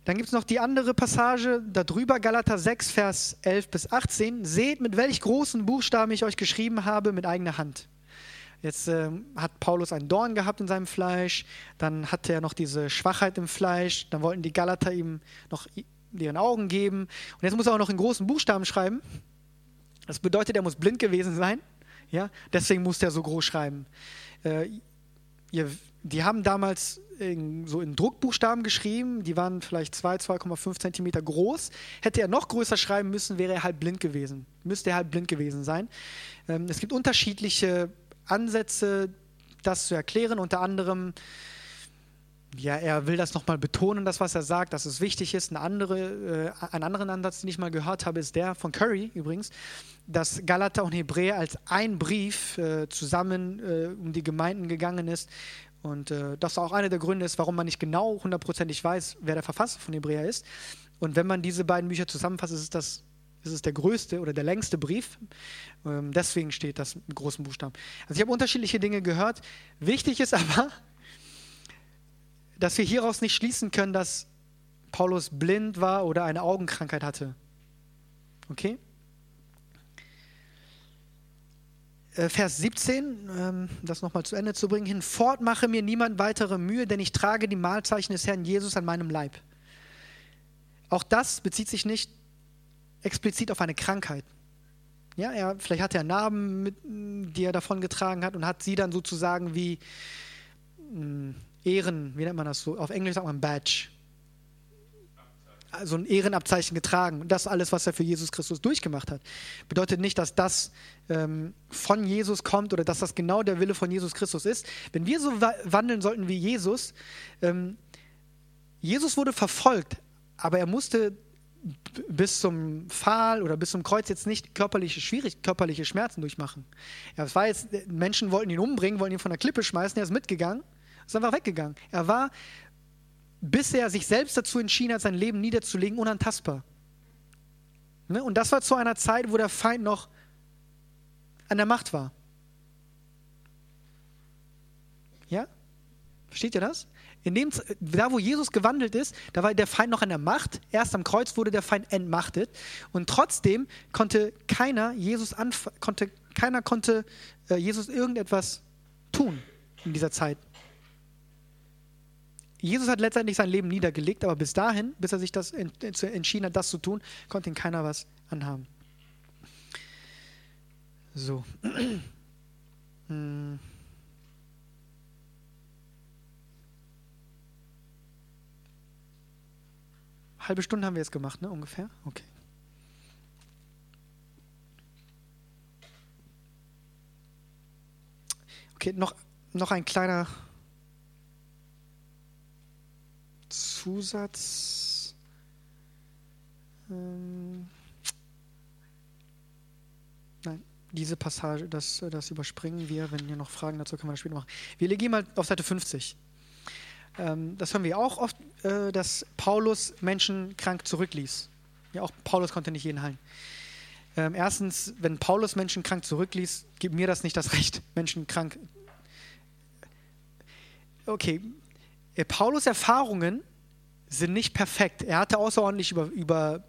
Dann gibt es noch die andere Passage darüber, Galater 6, Vers 11 bis 18. Seht, mit welch großen Buchstaben ich euch geschrieben habe mit eigener Hand. Jetzt äh, hat Paulus einen Dorn gehabt in seinem Fleisch, dann hatte er noch diese Schwachheit im Fleisch, dann wollten die Galater ihm noch ihren Augen geben und jetzt muss er auch noch in großen Buchstaben schreiben. Das bedeutet, er muss blind gewesen sein, ja, deswegen muss er so groß schreiben. Äh, ihr, die haben damals in, so in Druckbuchstaben geschrieben, die waren vielleicht 2, 2,5 Zentimeter groß. Hätte er noch größer schreiben müssen, wäre er halb blind gewesen. Müsste er halb blind gewesen sein. Ähm, es gibt unterschiedliche Ansätze, das zu erklären. Unter anderem, ja, er will das nochmal betonen, das, was er sagt, dass es wichtig ist. Eine andere, äh, einen anderen Ansatz, den ich mal gehört habe, ist der von Curry übrigens, dass Galater und Hebräer als ein Brief äh, zusammen äh, um die Gemeinden gegangen ist. Und äh, das auch einer der Gründe ist, warum man nicht genau hundertprozentig weiß, wer der Verfasser von Hebräer ist. Und wenn man diese beiden Bücher zusammenfasst, ist das es ist der größte oder der längste Brief. Ähm, deswegen steht das mit großen Buchstaben. Also ich habe unterschiedliche Dinge gehört. Wichtig ist aber, dass wir hieraus nicht schließen können, dass Paulus blind war oder eine Augenkrankheit hatte. Okay? Äh, Vers 17, ähm, das nochmal zu Ende zu bringen. Hinfort mache mir niemand weitere Mühe, denn ich trage die Mahlzeichen des Herrn Jesus an meinem Leib. Auch das bezieht sich nicht explizit auf eine Krankheit. Ja, er, vielleicht hat er Narben, mit, die er davon getragen hat und hat sie dann sozusagen wie mh, hm, Ehren, wie nennt man das so? Auf Englisch sagt man Badge. Also ein Ehrenabzeichen getragen. Und das alles, was er für Jesus Christus durchgemacht hat. Bedeutet nicht, dass das ähm, von Jesus kommt oder dass das genau der Wille von Jesus Christus ist. Wenn wir so wandeln sollten wie Jesus, ähm, Jesus wurde verfolgt, aber er musste bis zum Pfahl oder bis zum Kreuz jetzt nicht körperliche schwierig körperliche Schmerzen durchmachen. Es war jetzt, Menschen wollten ihn umbringen, wollten ihn von der Klippe schmeißen, er ist mitgegangen, ist einfach weggegangen. Er war, bis er sich selbst dazu entschieden hat, sein Leben niederzulegen, unantastbar. Ne? Und das war zu einer Zeit, wo der Feind noch an der Macht war. Ja? Versteht ihr das? In dem, da, wo Jesus gewandelt ist, da war der Feind noch an der Macht. Erst am Kreuz wurde der Feind entmachtet. Und trotzdem konnte keiner Jesus konnte, keiner konnte äh, Jesus irgendetwas tun in dieser Zeit. Jesus hat letztendlich sein Leben niedergelegt, aber bis dahin, bis er sich das entschieden hat, das zu tun, konnte ihn keiner was anhaben. So. hm. Halbe Stunde haben wir jetzt gemacht, ne? Ungefähr? Okay. Okay, noch, noch ein kleiner Zusatz. Ähm Nein, diese Passage, das, das überspringen wir. Wenn ihr noch Fragen dazu können wir das später machen. Wir legen mal auf Seite 50. Ähm, das hören wir auch oft, äh, dass Paulus Menschen krank zurückließ. Ja, auch Paulus konnte nicht jeden heilen. Ähm, erstens, wenn Paulus Menschen krank zurückließ, gibt mir das nicht das Recht, Menschen krank. Okay, äh, Paulus Erfahrungen sind nicht perfekt. Er hatte außerordentlich über, über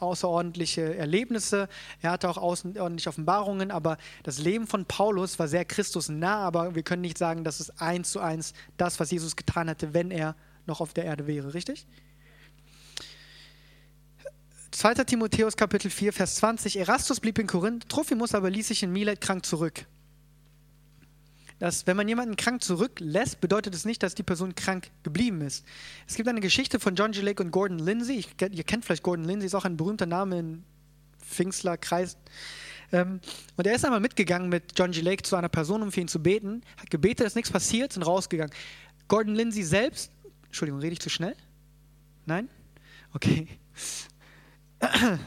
außerordentliche Erlebnisse, er hatte auch außerordentliche Offenbarungen, aber das Leben von Paulus war sehr Christusnah, aber wir können nicht sagen, dass es eins zu eins das, was Jesus getan hätte, wenn er noch auf der Erde wäre, richtig? 2. Timotheus Kapitel 4, Vers 20. Erastus blieb in Korinth, Trophimus aber ließ sich in Milet krank zurück dass wenn man jemanden krank zurücklässt, bedeutet es das nicht, dass die Person krank geblieben ist. Es gibt eine Geschichte von John G. Lake und Gordon Lindsay. Ich, ihr kennt vielleicht Gordon Lindsay, ist auch ein berühmter Name im Pfingstlerkreis. Ähm, und er ist einmal mitgegangen mit John G. Lake zu einer Person, um für ihn zu beten, hat gebetet, ist nichts passiert, sind rausgegangen. Gordon Lindsay selbst, Entschuldigung, rede ich zu schnell? Nein? Okay.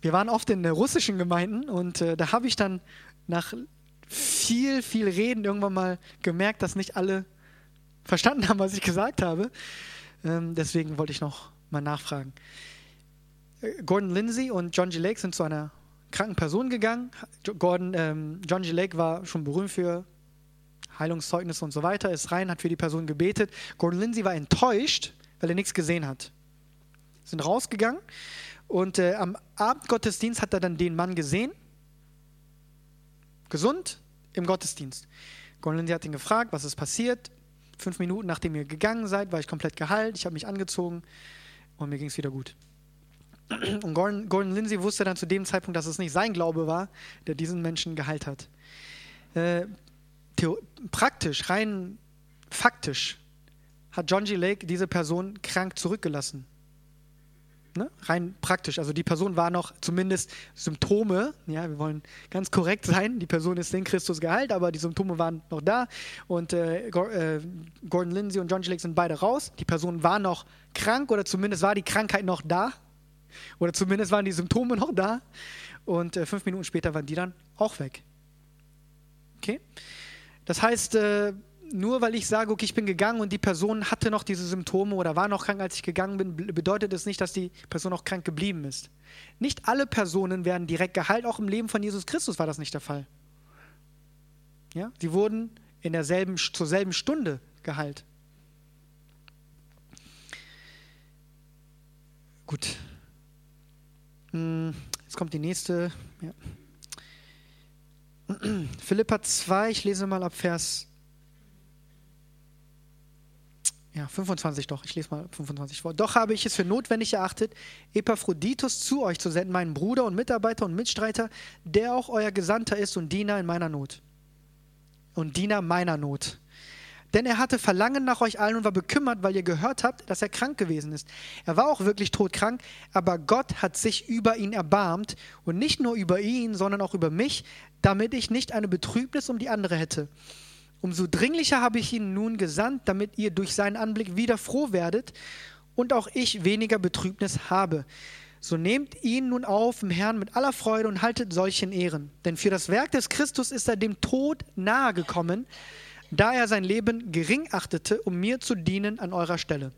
Wir waren oft in russischen Gemeinden und äh, da habe ich dann nach viel, viel Reden irgendwann mal gemerkt, dass nicht alle verstanden haben, was ich gesagt habe. Ähm, deswegen wollte ich noch mal nachfragen. Äh, Gordon Lindsay und John G. Lake sind zu einer kranken Person gegangen. Gordon, ähm, John G. Lake war schon berühmt für Heilungszeugnisse und so weiter, ist rein, hat für die Person gebetet. Gordon Lindsay war enttäuscht, weil er nichts gesehen hat. Sind rausgegangen und äh, am Abendgottesdienst hat er dann den Mann gesehen, gesund, im Gottesdienst. Gordon Lindsay hat ihn gefragt, was ist passiert. Fünf Minuten nachdem ihr gegangen seid, war ich komplett geheilt, ich habe mich angezogen und mir ging es wieder gut. Und Gordon, Gordon, Lindsay wusste dann zu dem Zeitpunkt, dass es nicht sein Glaube war, der diesen Menschen geheilt hat. Äh, praktisch, rein faktisch, hat John G. Lake diese Person krank zurückgelassen. Ne? Rein praktisch. Also die Person war noch zumindest Symptome. Ja, wir wollen ganz korrekt sein. Die Person ist in Christus geheilt, aber die Symptome waren noch da. Und äh, äh, Gordon Lindsay und John G. Lake sind beide raus. Die Person war noch krank oder zumindest war die Krankheit noch da. Oder zumindest waren die Symptome noch da. Und äh, fünf Minuten später waren die dann auch weg. Okay? Das heißt, äh, nur weil ich sage, okay, ich bin gegangen und die Person hatte noch diese Symptome oder war noch krank, als ich gegangen bin, bedeutet es das nicht, dass die Person auch krank geblieben ist. Nicht alle Personen werden direkt geheilt, auch im Leben von Jesus Christus war das nicht der Fall. Ja? Sie wurden in derselben, zur selben Stunde geheilt. Gut. Hm, jetzt kommt die nächste. Ja. Philippa 2, ich lese mal ab Vers ja, 25 doch, ich lese mal 25 vor. Doch habe ich es für notwendig erachtet, Epaphroditus zu euch zu senden, meinen Bruder und Mitarbeiter und Mitstreiter, der auch euer Gesandter ist und Diener in meiner Not. Und Diener meiner Not. Denn er hatte Verlangen nach euch allen und war bekümmert, weil ihr gehört habt, dass er krank gewesen ist. Er war auch wirklich todkrank, aber Gott hat sich über ihn erbarmt und nicht nur über ihn, sondern auch über mich, damit ich nicht eine Betrübnis um die andere hätte. Umso dringlicher habe ich ihn nun gesandt, damit ihr durch seinen Anblick wieder froh werdet und auch ich weniger Betrübnis habe. So nehmt ihn nun auf im Herrn mit aller Freude und haltet solchen Ehren. Denn für das Werk des Christus ist er dem Tod nahe gekommen, da er sein Leben gering achtete, um mir zu dienen an eurer Stelle.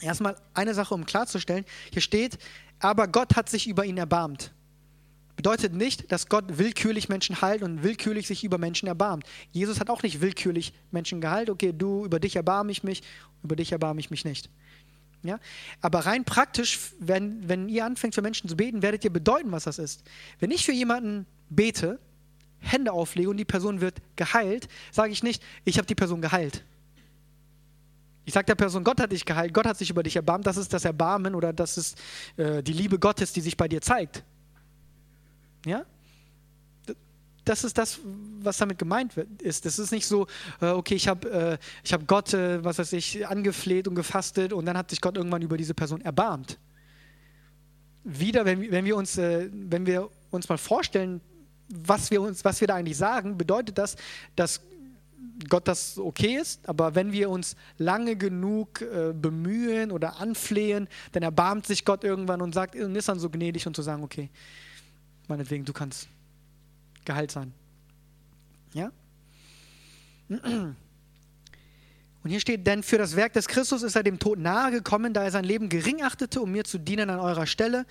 Erstmal eine Sache, um klarzustellen. Hier steht, aber Gott hat sich über ihn erbarmt. Bedeutet nicht, dass Gott willkürlich Menschen heilt und willkürlich sich über Menschen erbarmt. Jesus hat auch nicht willkürlich Menschen geheilt. Okay, du, über dich erbarme ich mich, über dich erbarme ich mich nicht. Ja? Aber rein praktisch, wenn, wenn ihr anfängt für Menschen zu beten, werdet ihr bedeuten, was das ist. Wenn ich für jemanden bete, Hände auflege und die Person wird geheilt, sage ich nicht, ich habe die Person geheilt. Ich sage der Person, Gott hat dich geheilt, Gott hat sich über dich erbarmt, das ist das Erbarmen oder das ist äh, die Liebe Gottes, die sich bei dir zeigt. Ja? Das ist das, was damit gemeint ist. Das ist nicht so, äh, okay, ich habe äh, hab Gott, äh, was weiß ich, angefleht und gefastet und dann hat sich Gott irgendwann über diese Person erbarmt. Wieder, wenn, wenn, wir, uns, äh, wenn wir uns mal vorstellen, was wir, uns, was wir da eigentlich sagen, bedeutet das, dass Gott das okay ist, aber wenn wir uns lange genug äh, bemühen oder anflehen, dann erbarmt sich Gott irgendwann und sagt und ist dann so gnädig und zu sagen, okay, meinetwegen, du kannst geheilt sein. Ja? Und hier steht, denn für das Werk des Christus ist er dem Tod nahe gekommen, da er sein Leben gering achtete, um mir zu dienen an eurer Stelle.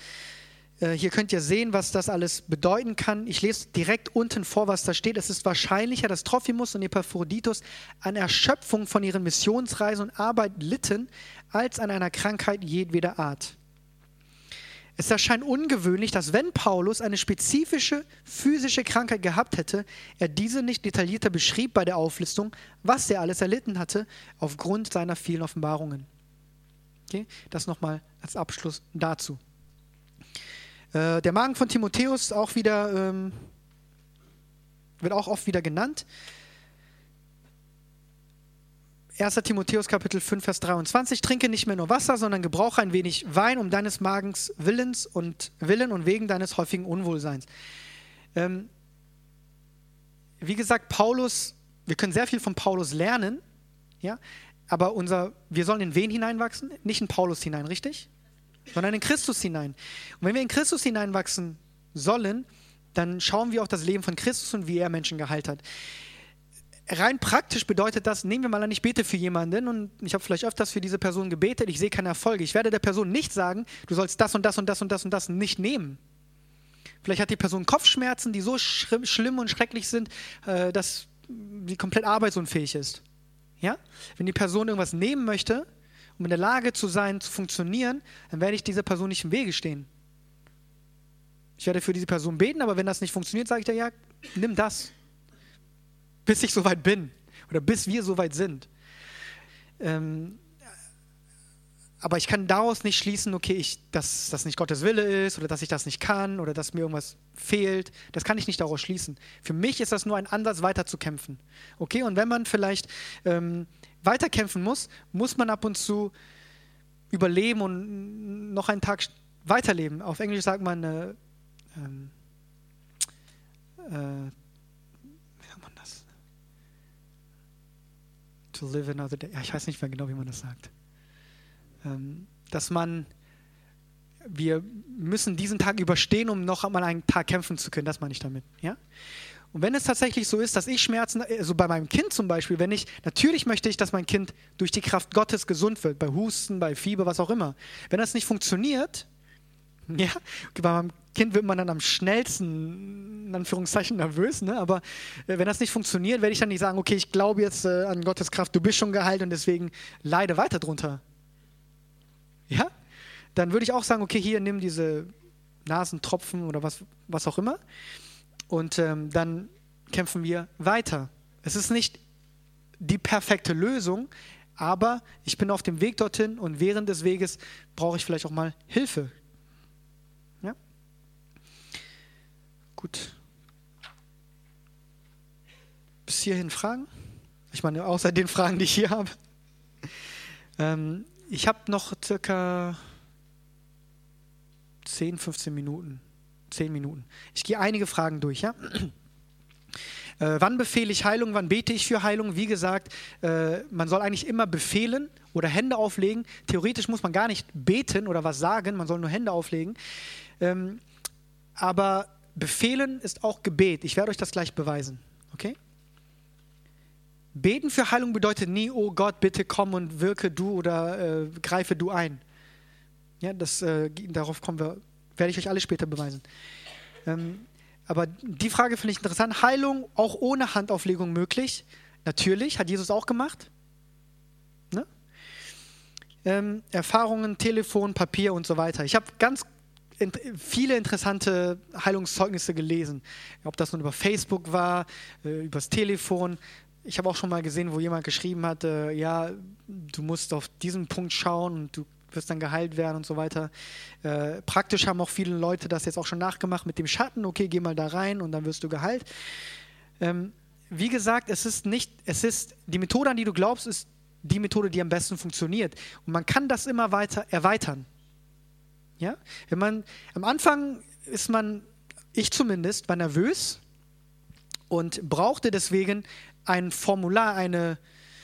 Äh, hier könnt ihr sehen, was das alles bedeuten kann. Ich lese direkt unten vor, was da steht. Es ist wahrscheinlicher, dass Trophimus und Epaphroditus an Erschöpfung von ihren Missionsreisen und Arbeit litten, als an einer Krankheit jedweder Art. Es erscheint ungewöhnlich, dass wenn Paulus eine spezifische physische Krankheit gehabt hätte, er diese nicht detaillierter beschrieb bei der Auflistung, was er alles erlitten hatte, aufgrund seiner vielen Offenbarungen. Okay? Das nochmal als Abschluss dazu. Äh, der Magen von Timotheus auch wieder, ähm, wird auch oft wieder genannt. 1. Timotheus Kapitel 5, Vers 23, trinke nicht mehr nur Wasser, sondern gebrauche ein wenig Wein um deines Magens Willens und Willen und wegen deines häufigen Unwohlseins. Ähm, wie gesagt, Paulus, wir können sehr viel von Paulus lernen, ja, aber unser, wir sollen in wen hineinwachsen? Nicht in Paulus hinein, richtig? Sondern in Christus hinein. Und wenn wir in Christus hineinwachsen sollen, dann schauen wir auch das Leben von Christus und wie er Menschen geheilt hat rein praktisch bedeutet das, nehmen wir mal an, ich bete für jemanden und ich habe vielleicht öfters für diese Person gebetet, ich sehe keine Erfolge. Ich werde der Person nicht sagen, du sollst das und das und das und das und das nicht nehmen. Vielleicht hat die Person Kopfschmerzen, die so schlimm und schrecklich sind, äh, dass sie komplett arbeitsunfähig ist. Ja? Wenn die Person irgendwas nehmen möchte, um in der Lage zu sein, zu funktionieren, dann werde ich dieser Person nicht im Wege stehen. Ich werde für diese Person beten, aber wenn das nicht funktioniert, sage ich dir, ja, nimm das bis ich soweit bin oder bis wir soweit sind. Ähm, aber ich kann daraus nicht schließen, okay, ich, dass das nicht Gottes Wille ist oder dass ich das nicht kann oder dass mir irgendwas fehlt. Das kann ich nicht daraus schließen. Für mich ist das nur ein Ansatz, weiterzukämpfen. Okay, und wenn man vielleicht ähm, weiterkämpfen muss, muss man ab und zu überleben und noch einen Tag weiterleben. Auf Englisch sagt man äh, ähm, äh, to live another day. Ja, ich weiß nicht mehr genau, wie man das sagt. Ähm, dass man, wir müssen diesen Tag überstehen, um noch einmal einen Tag kämpfen zu können. Das meine ich damit. Ja? Und wenn es tatsächlich so ist, dass ich Schmerzen, also bei meinem Kind zum Beispiel, wenn ich, natürlich möchte ich, dass mein Kind durch die Kraft Gottes gesund wird, bei Husten, bei Fieber, was auch immer. Wenn das nicht funktioniert, ja, bei meinem Kind wird man dann am schnellsten, in Anführungszeichen, nervös, ne? aber äh, wenn das nicht funktioniert, werde ich dann nicht sagen, okay, ich glaube jetzt äh, an Gottes Kraft, du bist schon geheilt und deswegen leide weiter drunter. Ja? Dann würde ich auch sagen, okay, hier nimm diese Nasentropfen oder was, was auch immer und ähm, dann kämpfen wir weiter. Es ist nicht die perfekte Lösung, aber ich bin auf dem Weg dorthin und während des Weges brauche ich vielleicht auch mal Hilfe, Gut. Bis hierhin Fragen? Ich meine, außer den Fragen, die ich hier habe. Ähm, ich habe noch circa 10, 15 Minuten. 10 Minuten. Ich gehe einige Fragen durch, ja? Äh, wann befehle ich Heilung? Wann bete ich für Heilung? Wie gesagt, äh, man soll eigentlich immer befehlen oder Hände auflegen. Theoretisch muss man gar nicht beten oder was sagen, man soll nur Hände auflegen. Ähm, aber Befehlen ist auch Gebet. Ich werde euch das gleich beweisen. Okay? Beten für Heilung bedeutet nie, oh Gott, bitte komm und wirke du oder äh, greife du ein. Ja, das, äh, darauf kommen wir, werde ich euch alle später beweisen. Ähm, aber die Frage finde ich interessant. Heilung auch ohne Handauflegung möglich? Natürlich, hat Jesus auch gemacht. Ne? Ähm, Erfahrungen, Telefon, Papier und so weiter. Ich habe ganz viele interessante Heilungszeugnisse gelesen. Ob das nun über Facebook war, äh, übers Telefon. Ich habe auch schon mal gesehen, wo jemand geschrieben hat, äh, ja, du musst auf diesen Punkt schauen und du wirst dann geheilt werden und so weiter. Äh, praktisch haben auch viele Leute das jetzt auch schon nachgemacht mit dem Schatten. Okay, geh mal da rein und dann wirst du geheilt. Ähm, wie gesagt, es ist nicht, es ist die Methode, an die du glaubst, ist die Methode, die am besten funktioniert. Und man kann das immer weiter erweitern. Ja? Wenn man, am Anfang ist man, ich zumindest, war nervös und brauchte deswegen ein Formular, eine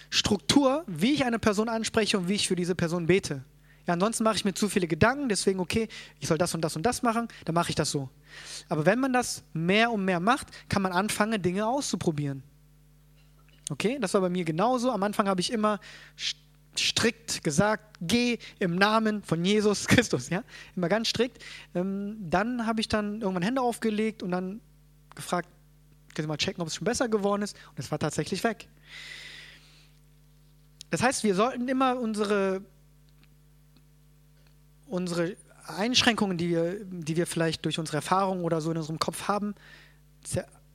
Struktur, wie ich eine Person anspreche und wie ich für diese Person bete. Ja, ansonsten mache ich mir zu viele Gedanken, deswegen, okay, ich soll das und das und das machen, dann mache ich das so. Aber wenn man das mehr und mehr macht, kann man anfangen, Dinge auszuprobieren. Okay, das war bei mir genauso. Am Anfang habe ich immer strikt gesagt, geh im Namen von Jesus Christus, ja, immer ganz strikt. Ähm, dann habe ich dann irgendwann Hände aufgelegt und dann gefragt, können Sie mal checken, ob es schon besser geworden ist und es war tatsächlich weg. Das heißt, wir sollten immer unsere, unsere Einschränkungen, die wir, die wir vielleicht durch unsere Erfahrung oder so in unserem Kopf haben,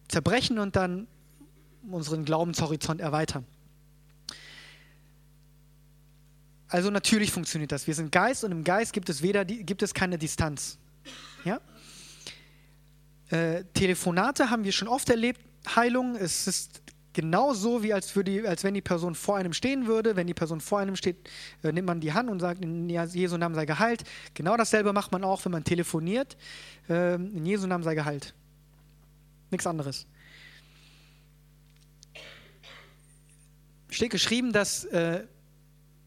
zerbrechen und dann unseren Glaubenshorizont erweitern. Also natürlich funktioniert das. Wir sind Geist und im Geist gibt es weder gibt es keine Distanz. Ja? Äh, Telefonate haben wir schon oft erlebt. Heilung, es ist genauso wie als, die, als wenn die Person vor einem stehen würde. Wenn die Person vor einem steht, äh, nimmt man die Hand und sagt, in Jesu Namen sei geheilt. Genau dasselbe macht man auch, wenn man telefoniert. Äh, in Jesu Namen sei geheilt. Nichts anderes. Steht geschrieben, dass äh,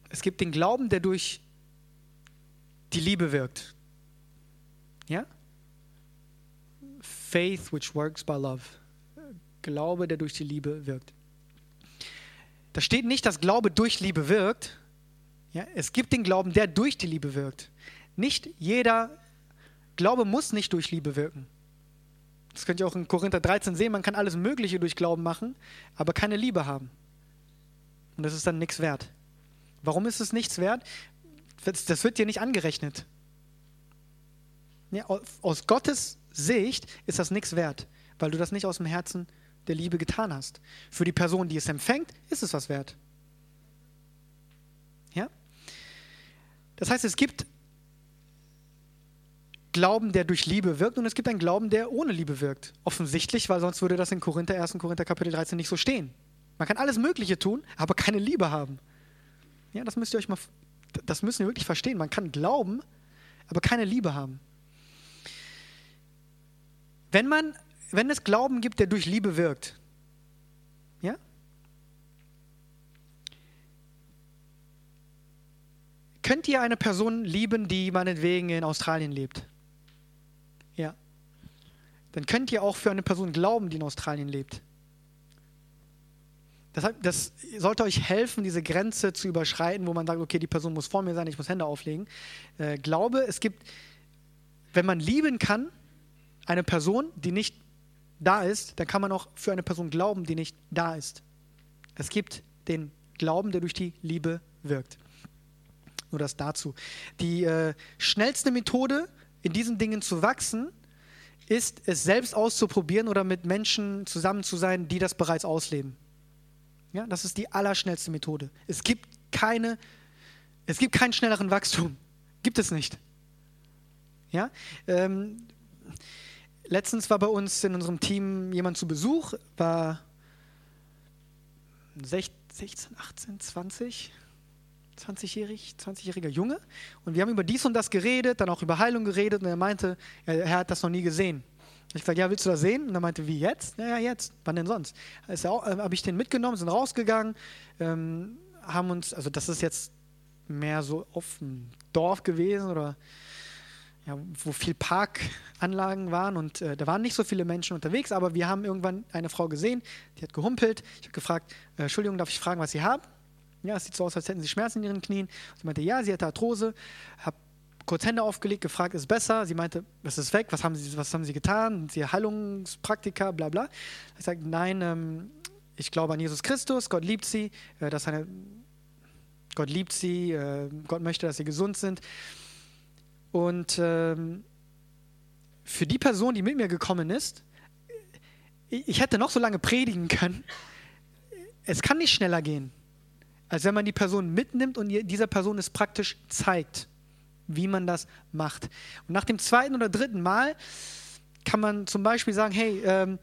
es gibt den Glauben, der durch die Liebe wirkt. Ja? Faith which works by love. Glaube, der durch die Liebe wirkt. Da steht nicht, dass Glaube durch Liebe wirkt. Ja, es gibt den Glauben, der durch die Liebe wirkt. Nicht jeder Glaube muss nicht durch Liebe wirken. Das könnt ihr auch in Korinther 13 sehen. Man kann alles Mögliche durch Glauben machen, aber keine Liebe haben. Und das ist dann nichts wert. Warum ist es nichts wert? Das wird dir nicht angerechnet. Ja, aus Gottes Sicht ist das nichts wert, weil du das nicht aus dem Herzen der Liebe getan hast. Für die Person, die es empfängt, ist es was wert. Ja? Das heißt, es gibt Glauben, der durch Liebe wirkt und es gibt einen Glauben, der ohne Liebe wirkt. Offensichtlich, weil sonst würde das in Korinther 1. Korinther Kapitel 13 nicht so stehen. Man kann alles Mögliche tun, aber keine Liebe haben. Ja, das müsst ihr euch mal, das müssen wir wirklich verstehen. Man kann glauben, aber keine Liebe haben. Wenn man, wenn es Glauben gibt, der durch Liebe wirkt, ja? Könnt ihr eine Person lieben, die meinetwegen in Australien lebt? Ja. Dann könnt ihr auch für eine Person glauben, die in Australien lebt. Das, das sollte euch helfen, diese Grenze zu überschreiten, wo man sagt, okay, die Person muss vor mir sein, ich muss Hände auflegen. Äh, glaube, es gibt, wenn man lieben kann, eine Person, die nicht da ist, dann kann man auch für eine Person glauben, die nicht da ist. Es gibt den Glauben, der durch die Liebe wirkt. Nur das dazu. Die äh, schnellste Methode, in diesen Dingen zu wachsen, ist es selbst auszuprobieren oder mit Menschen zusammen zu sein, die das bereits ausleben. Ja, das ist die allerschnellste Methode. Es gibt keine, es gibt keinen schnelleren Wachstum. Gibt es nicht. Ja, ähm, letztens war bei uns in unserem Team jemand zu Besuch, war 16, 18, 20, 20-jährig, 20-jähriger Junge. Und wir haben über dies und das geredet, dann auch über Heilung geredet. Und er meinte, er, er hat das noch nie gesehen. Ich sagte, ja, willst du das sehen? Und er meinte, wie jetzt? Ja, ja, jetzt. Wann denn sonst? äh, habe ich den mitgenommen, sind rausgegangen, ähm, haben uns, also das ist jetzt mehr so auf dem Dorf gewesen oder ja, wo viel Parkanlagen waren und äh, da waren nicht so viele Menschen unterwegs, aber wir haben irgendwann eine Frau gesehen, die hat gehumpelt. Ich habe gefragt, äh, Entschuldigung, darf ich fragen, was Sie haben? Ja, es sieht so aus, als hätten Sie Schmerzen in Ihren Knien. Sie meinte, ja, sie hatte Arthrose. Habe kurz Hände aufgelegt, gefragt, ist besser? Sie meinte, es ist weg, was haben Sie, was haben Sie getan? Sie Heilungspraktiker, bla bla. Ich sagte, nein, ähm, ich glaube an Jesus Christus, Gott liebt Sie, äh, dass eine, Gott liebt Sie, äh, Gott möchte, dass Sie gesund sind. Und ähm, für die Person, die mit mir gekommen ist, ich hätte noch so lange predigen können. Es kann nicht schneller gehen, als wenn man die Person mitnimmt und dieser Person es praktisch zeigt, wie man das macht. Und nach dem zweiten oder dritten Mal kann man zum Beispiel sagen, hey, ähm,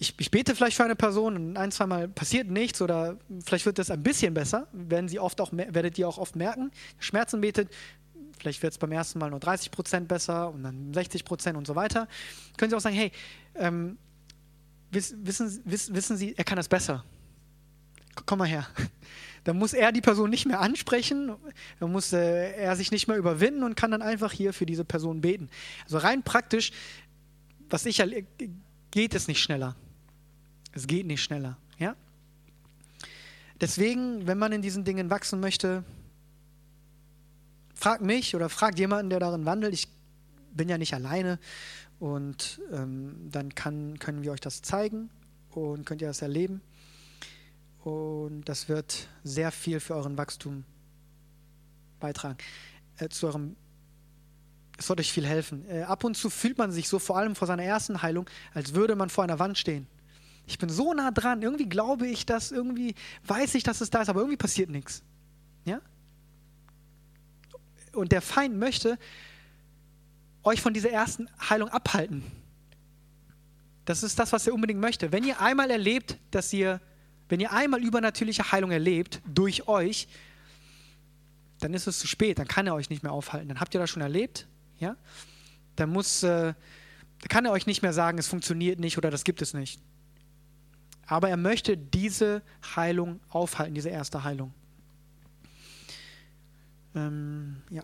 ich, ich, bete vielleicht für eine Person und ein, zwei Mal passiert nichts oder vielleicht wird das ein bisschen besser, werden Sie oft auch, werdet ihr auch oft merken. Schmerzen betet, Vielleicht wird es beim ersten Mal nur 30 Prozent besser und dann 60 Prozent und so weiter. Können Sie auch sagen, hey, ähm, wissen, wissen, wissen Sie, er kann das besser. Komm mal her. Dann muss er die Person nicht mehr ansprechen, dann muss äh, er sich nicht mehr überwinden und kann dann einfach hier für diese Person beten. Also rein praktisch, was ich geht es nicht schneller. Es geht nicht schneller. Ja? Deswegen, wenn man in diesen Dingen wachsen möchte, fragt mich oder fragt jemanden, der darin wandelt. Ich bin ja nicht alleine und ähm, dann kann, können wir euch das zeigen und könnt ihr das erleben. Und das wird sehr viel für euren Wachstum beitragen. Äh, zu eurem, es wird euch viel helfen. Äh, ab und zu fühlt man sich so, vor allem vor seiner ersten Heilung, als würde man vor einer Wand stehen. Ich bin so nah dran, irgendwie glaube ich das, irgendwie weiß ich, dass es da ist, aber irgendwie passiert nichts. Ja? Und der Feind möchte euch von dieser ersten Heilung abhalten. Das ist das, was er unbedingt möchte. Wenn ihr einmal erlebt, dass ihr, wenn ihr einmal übernatürliche Heilung erlebt durch euch, dann ist es zu spät, dann kann er euch nicht mehr aufhalten. Dann habt ihr das schon erlebt, ja? Dann muss, äh, dann kann er euch nicht mehr sagen, es funktioniert nicht oder das gibt es nicht. Aber er möchte diese Heilung aufhalten, diese erste Heilung. Ähm, ja.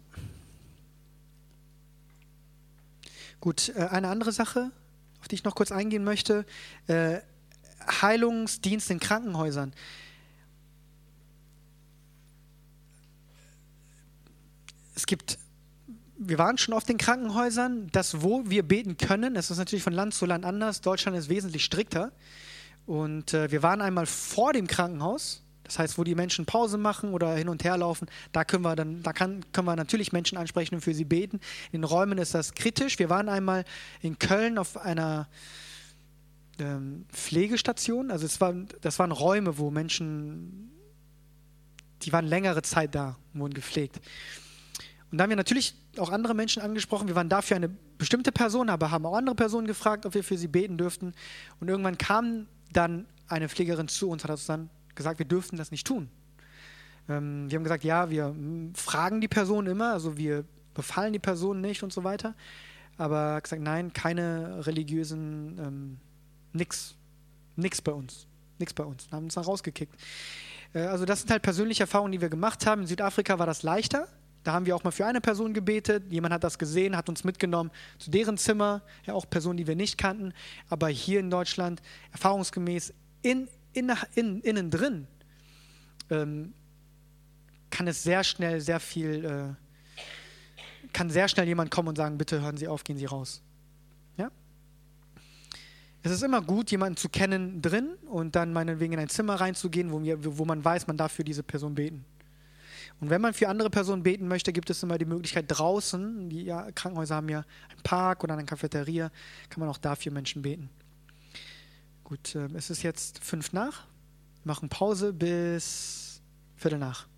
Gut, äh, eine andere Sache, auf die ich noch kurz eingehen möchte. Äh, Heilungsdienst in Krankenhäusern. Es gibt, wir waren schon oft in Krankenhäusern, das, wo wir beten können, das ist natürlich von Land zu Land anders. Deutschland ist wesentlich strikter. Und äh, wir waren einmal vor dem Krankenhaus das heißt, wo die Menschen Pause machen oder hin und her laufen, da können wir dann, da kann, können wir natürlich Menschen ansprechen und für sie beten. In Räumen ist das kritisch. Wir waren einmal in Köln auf einer ähm, Pflegestation. Also es war, das waren Räume, wo Menschen, die waren längere Zeit da, wurden gepflegt. Und da haben wir natürlich auch andere Menschen angesprochen. Wir waren da für eine bestimmte Person, aber haben auch andere Personen gefragt, ob wir für sie beten dürften. Und irgendwann kam dann eine Pflegerin zu uns, hat uns dann gesagt, wir dürften das nicht tun. Ähm, wir haben gesagt, ja, wir hm, fragen die Person immer, also wir befallen die Person nicht und so weiter. Aber gesagt, nein, keine religiösen, ähm, nix, nix bei uns, nix bei uns. Haben uns dann rausgekickt. Äh, also das sind halt persönliche Erfahrungen, die wir gemacht haben. In Südafrika war das leichter. Da haben wir auch mal für eine Person gebetet. Jemand hat das gesehen, hat uns mitgenommen zu deren Zimmer. Ja, auch Personen, die wir nicht kannten. Aber hier in Deutschland, erfahrungsgemäß, in, in, in, innen drin, ähm, kann es sehr schnell, sehr viel, äh, kann sehr schnell jemand kommen und sagen, bitte hören Sie auf, gehen Sie raus. Ja? Es ist immer gut, jemanden zu kennen drin und dann meinetwegen in ein Zimmer reinzugehen, wo, wo man weiß, man darf für diese Person beten. Und wenn man für andere Personen beten möchte, gibt es immer die Möglichkeit draußen, die ja, Krankenhäuser haben ja einen Park oder eine Cafeteria, kann man auch dafür Menschen beten. Gut, äh, es ist jetzt fünf nach. Wir machen Pause bis Viertel nach.